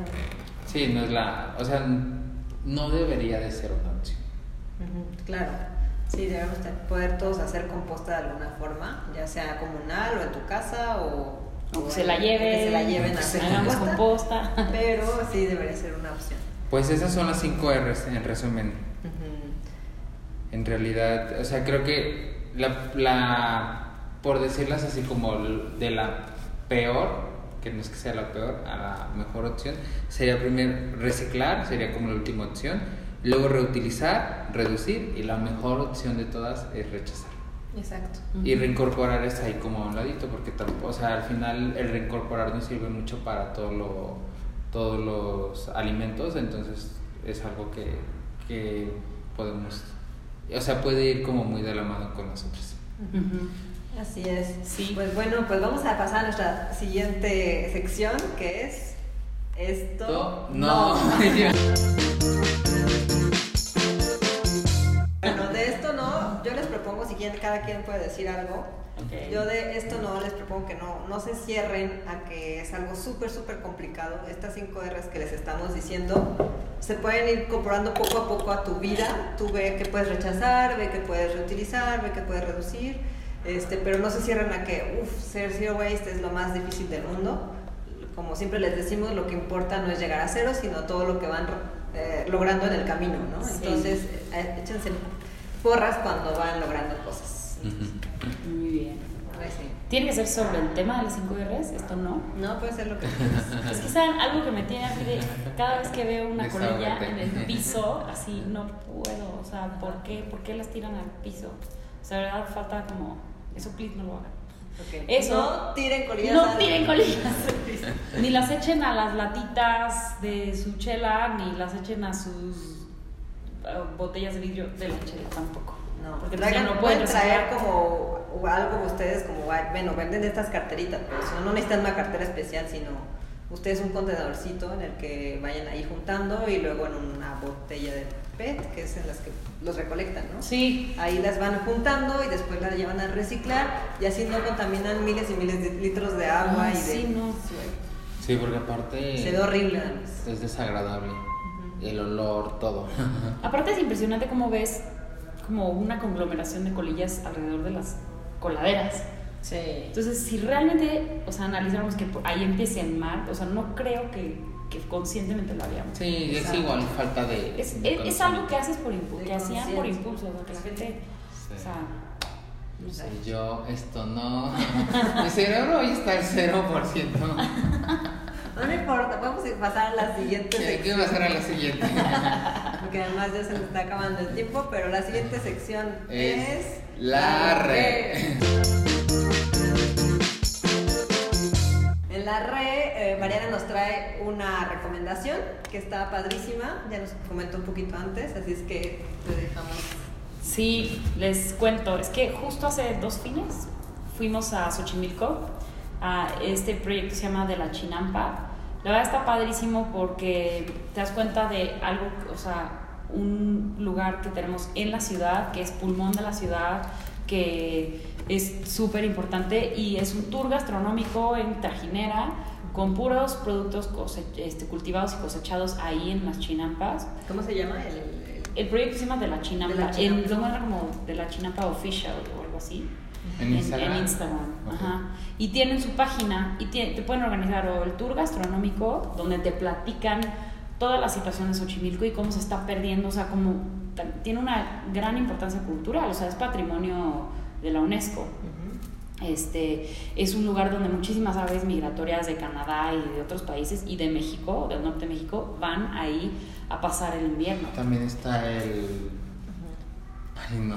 Sí, no es la. O sea, no debería de ser una opción. Claro, sí, debemos poder todos hacer composta de alguna forma, ya sea comunal o en tu casa o, O que se la lleven, que se la lleven a hagamos composta, (laughs) pero sí debería ser una opción. Pues esas son las 5 R's en resumen. En realidad, o sea, creo que la, la por decirlas así como de la peor, que no es que sea la peor, a la mejor opción, sería primero reciclar, sería como la última opción, luego reutilizar, reducir y la mejor opción de todas es rechazar. Exacto. Y reincorporar es ahí como a un ladito, porque tampoco, o sea, al final el reincorporar nos sirve mucho para todo lo, todos los alimentos, entonces es algo que, que podemos, o sea, puede ir como muy de la mano con nosotros. Así es. Sí. Pues bueno, pues vamos a pasar a nuestra siguiente sección, que es esto. No. Bueno, (laughs) (laughs) cada quien puede decir algo. Ok. Yo de esto no les propongo que no, no se cierren a que es algo súper, súper complicado. Estas cinco R's que les estamos diciendo se pueden ir incorporando poco a poco a tu vida. Tú ve que puedes rechazar, ve que puedes reutilizar, ve que puedes reducir, este, pero no se cierren a que, uff, ser zero waste es lo más difícil del mundo. Como siempre les decimos, lo que importa no es llegar a cero, sino todo lo que van eh, logrando en el camino, ¿no? Sí. Entonces, eh, échense porras cuando van logrando cosas. Muy bien. Pues sí. ¿Tiene que ser sobre el tema de las 5 R's? Esto no. No, puede ser lo que quieras. Es que saben algo que me tiene así de cada vez que veo una colilla en el piso, así no puedo. O sea, ¿por qué? ¿Por qué las tiran al piso? O sea, de verdad falta como. Eso, please, no lo hagan. Eso. No tiren colillas. No al- tiren colillas. ni las echen a las latitas de su chela, ni las echen a sus botellas de vidrio de leche tampoco. No, porque traigan, ya no pueden pueden traer como algo ustedes como, bueno, venden estas carteritas, pero si no, no necesitan una cartera especial, sino ustedes un contenedorcito en el que vayan ahí juntando y luego en una botella de PET, que es en las que los recolectan, ¿no? Sí, Ahí las van juntando y después las llevan a reciclar y así no contaminan miles y miles de litros de agua Ah, y de... sí, no. Sí, porque aparte Se ve horrible es desagradable. El olor, todo. (laughs) Aparte es impresionante cómo ves como una conglomeración de colillas alrededor de las coladeras. Sí. Entonces, si realmente, o sea, analizáramos que ahí empiece el mar, o sea, no creo que, que conscientemente lo haríamos. Sí, es Exacto. igual falta de. Es, de es, es algo que haces por impulso, que hacían por impulso, o sea, que la gente, Sí. o sea, no sé. Sí, yo, esto no. (laughs) Mi cerebro hoy está al 0%. (laughs) No me importa, vamos a pasar a la siguiente ¿Qué, sección. ¿Qué va a la siguiente? (laughs) Porque además ya se nos está acabando el tiempo, pero la siguiente sección es, Es la red. (laughs) En la red, eh, Mariana nos trae una recomendación que está padrísima, ya nos comentó un poquito antes, así es que te dejamos. Sí, les cuento, es que justo hace dos fines fuimos a Xochimilco, a este proyecto que se llama De la Chinampa. La verdad está padrísimo porque te das cuenta de algo, o sea, un lugar que tenemos en la ciudad, que es pulmón de la ciudad, que es súper importante y es un tour gastronómico en Trajinera con puros productos este, cultivados y cosechados ahí en las chinampas. ¿Cómo se llama? El, el- El proyecto se llama De la Chinampa. De la Chinampa. En, lo como De la Chinampa Official o algo así. ¿En Instagram? En Instagram, ajá. Y tienen su página y te pueden organizar o el tour gastronómico, donde te platican toda la situación de Xochimilco y cómo se está perdiendo, o sea, como tiene una gran importancia cultural, o sea, es patrimonio de la UNESCO. Este, es un lugar donde muchísimas aves migratorias de Canadá y de otros países y de México, del norte de México, van ahí a pasar el invierno. También está el. Ay, no.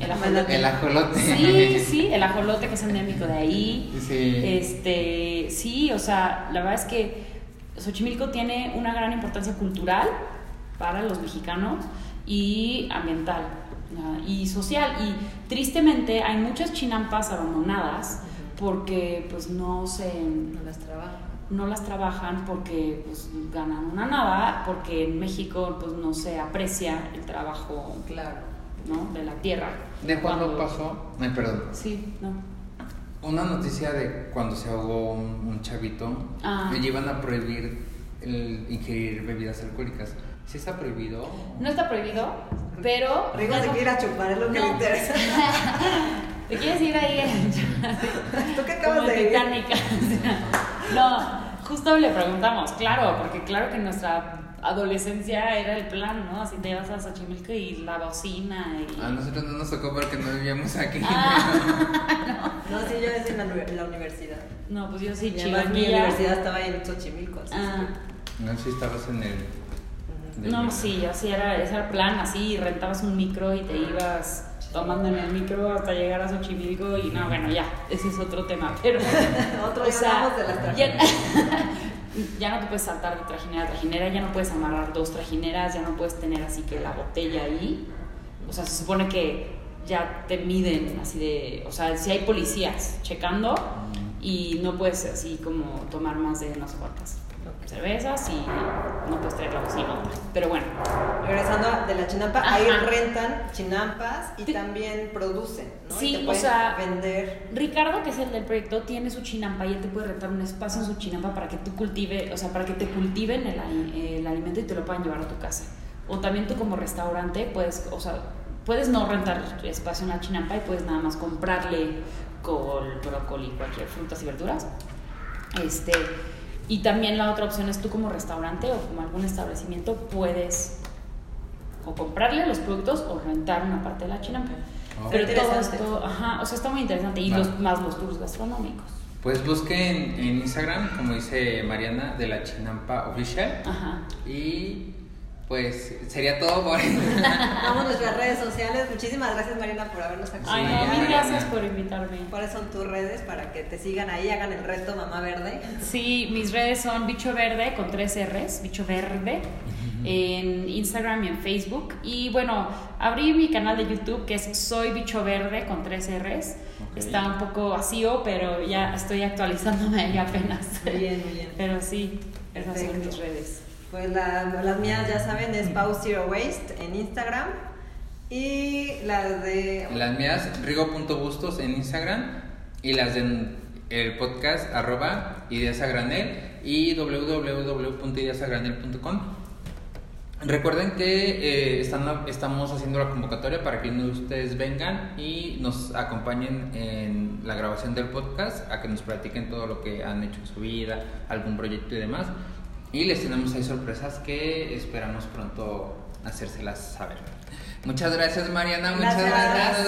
El (laughs) ajolote. El ajolote. Sí, sí, el ajolote que es endémico de ahí. Sí. Este, sí, o sea, la verdad es que Xochimilco tiene una gran importancia cultural para los mexicanos y ambiental y social. Y tristemente hay muchas chinampas abandonadas porque pues no se No las trabaja. no las trabajan porque pues ganan una nada, porque en México pues no se aprecia el trabajo Claro. ¿No? de la tierra. ¿De cuándo Cuando- pasó? Ay, perdón. Sí, no. Una noticia de cuando se ahogó un, un chavito. Ah. Le iban a prohibir el ingerir bebidas alcohólicas. ¿Sí está prohibido? No está prohibido, pero... Rigo se quiere ir a chupar, es lo que No. le interesa. (laughs) ¿Te quieres ir ahí? (laughs) ¿Tú qué acabas Como de ir? Titanic. (laughs) no, justo le preguntamos, claro, porque claro que nuestra adolescencia era el plan, ¿no? Así te ibas a Xochimilco y la bocina y... A nosotros no nos tocó porque no vivíamos aquí. Ah, (laughs) No, sí, yo es en la, uni- la universidad. no, pues yo sí, Y además mi universidad estaba en Xochimilco. así Ah, No, sí estabas en el. del- no, sí, yo sí, era, ese era el plan, así, rentabas un micro y te ibas tomando en el micro hasta llegar a Xochimilco y no, bueno, ya, ese es otro tema, pero... (laughs) Otro O sea, hablamos de las ya. (laughs) ya no te puedes saltar de trajinera a trajinera, ya no puedes amarrar dos trajineras, ya no puedes tener así que la botella ahí. O sea, se supone que ya te miden así de, o sea, si hay policías checando y no puedes así como tomar más de unas cuantas cervezas y no puedes traer la bocina. Pero bueno, Regresando de la chinampa, ahí Ajá. rentan chinampas y Te- también producen, ¿no? Sí, y te o sea, vender. Ricardo, que es el del proyecto, tiene su chinampa y él te puede rentar un espacio en su chinampa para que tú cultive, o sea, para que te cultiven el, el alimento y te lo puedan llevar a tu casa. O también tú como restaurante puedes, o sea, puedes no rentar espacio en la chinampa y puedes nada más comprarle col, brócoli, cualquier frutas y verduras. Este, y también la otra opción es tú como restaurante o como algún establecimiento puedes o comprarle los productos o rentar una parte de la chinampa. Oh. Pero todo esto, ajá, o sea, está muy interesante. Y los, más los tours gastronómicos. Pues busquen en Instagram, como dice Mariana, de la Chinampa Official. Ajá. Y pues sería todo por (laughs) Vamos a nuestras redes sociales. Muchísimas gracias, Marina, por habernos Ay, acompañado. no, mil gracias por invitarme. ¿Cuáles son tus redes para que te sigan ahí, hagan el reto Mamá Verde? Sí, mis redes son Bicho Verde con tres R's, Bicho Verde, en Instagram y en Facebook. Y bueno, abrí mi canal de YouTube que es Soy Bicho Verde con tres R's. Está un poco vacío, pero ya estoy actualizándome ahí apenas. Muy bien, muy bien. Pero sí, esas son Perfecto. mis redes. Pues la- las mías, ya saben, es Pau Zero Waste en Instagram. Y las de. las mías, rigo.bustos en Instagram y las de el podcast arroba ideas a granel y www.ideasagranel.com. Recuerden que eh, están, estamos haciendo la convocatoria para que ustedes vengan y nos acompañen en la grabación del podcast, a que nos platiquen todo lo que han hecho en su vida, algún proyecto y demás. Y les tenemos ahí sorpresas que esperamos pronto hacérselas saber. Muchas gracias Mariana, muchas Gracias.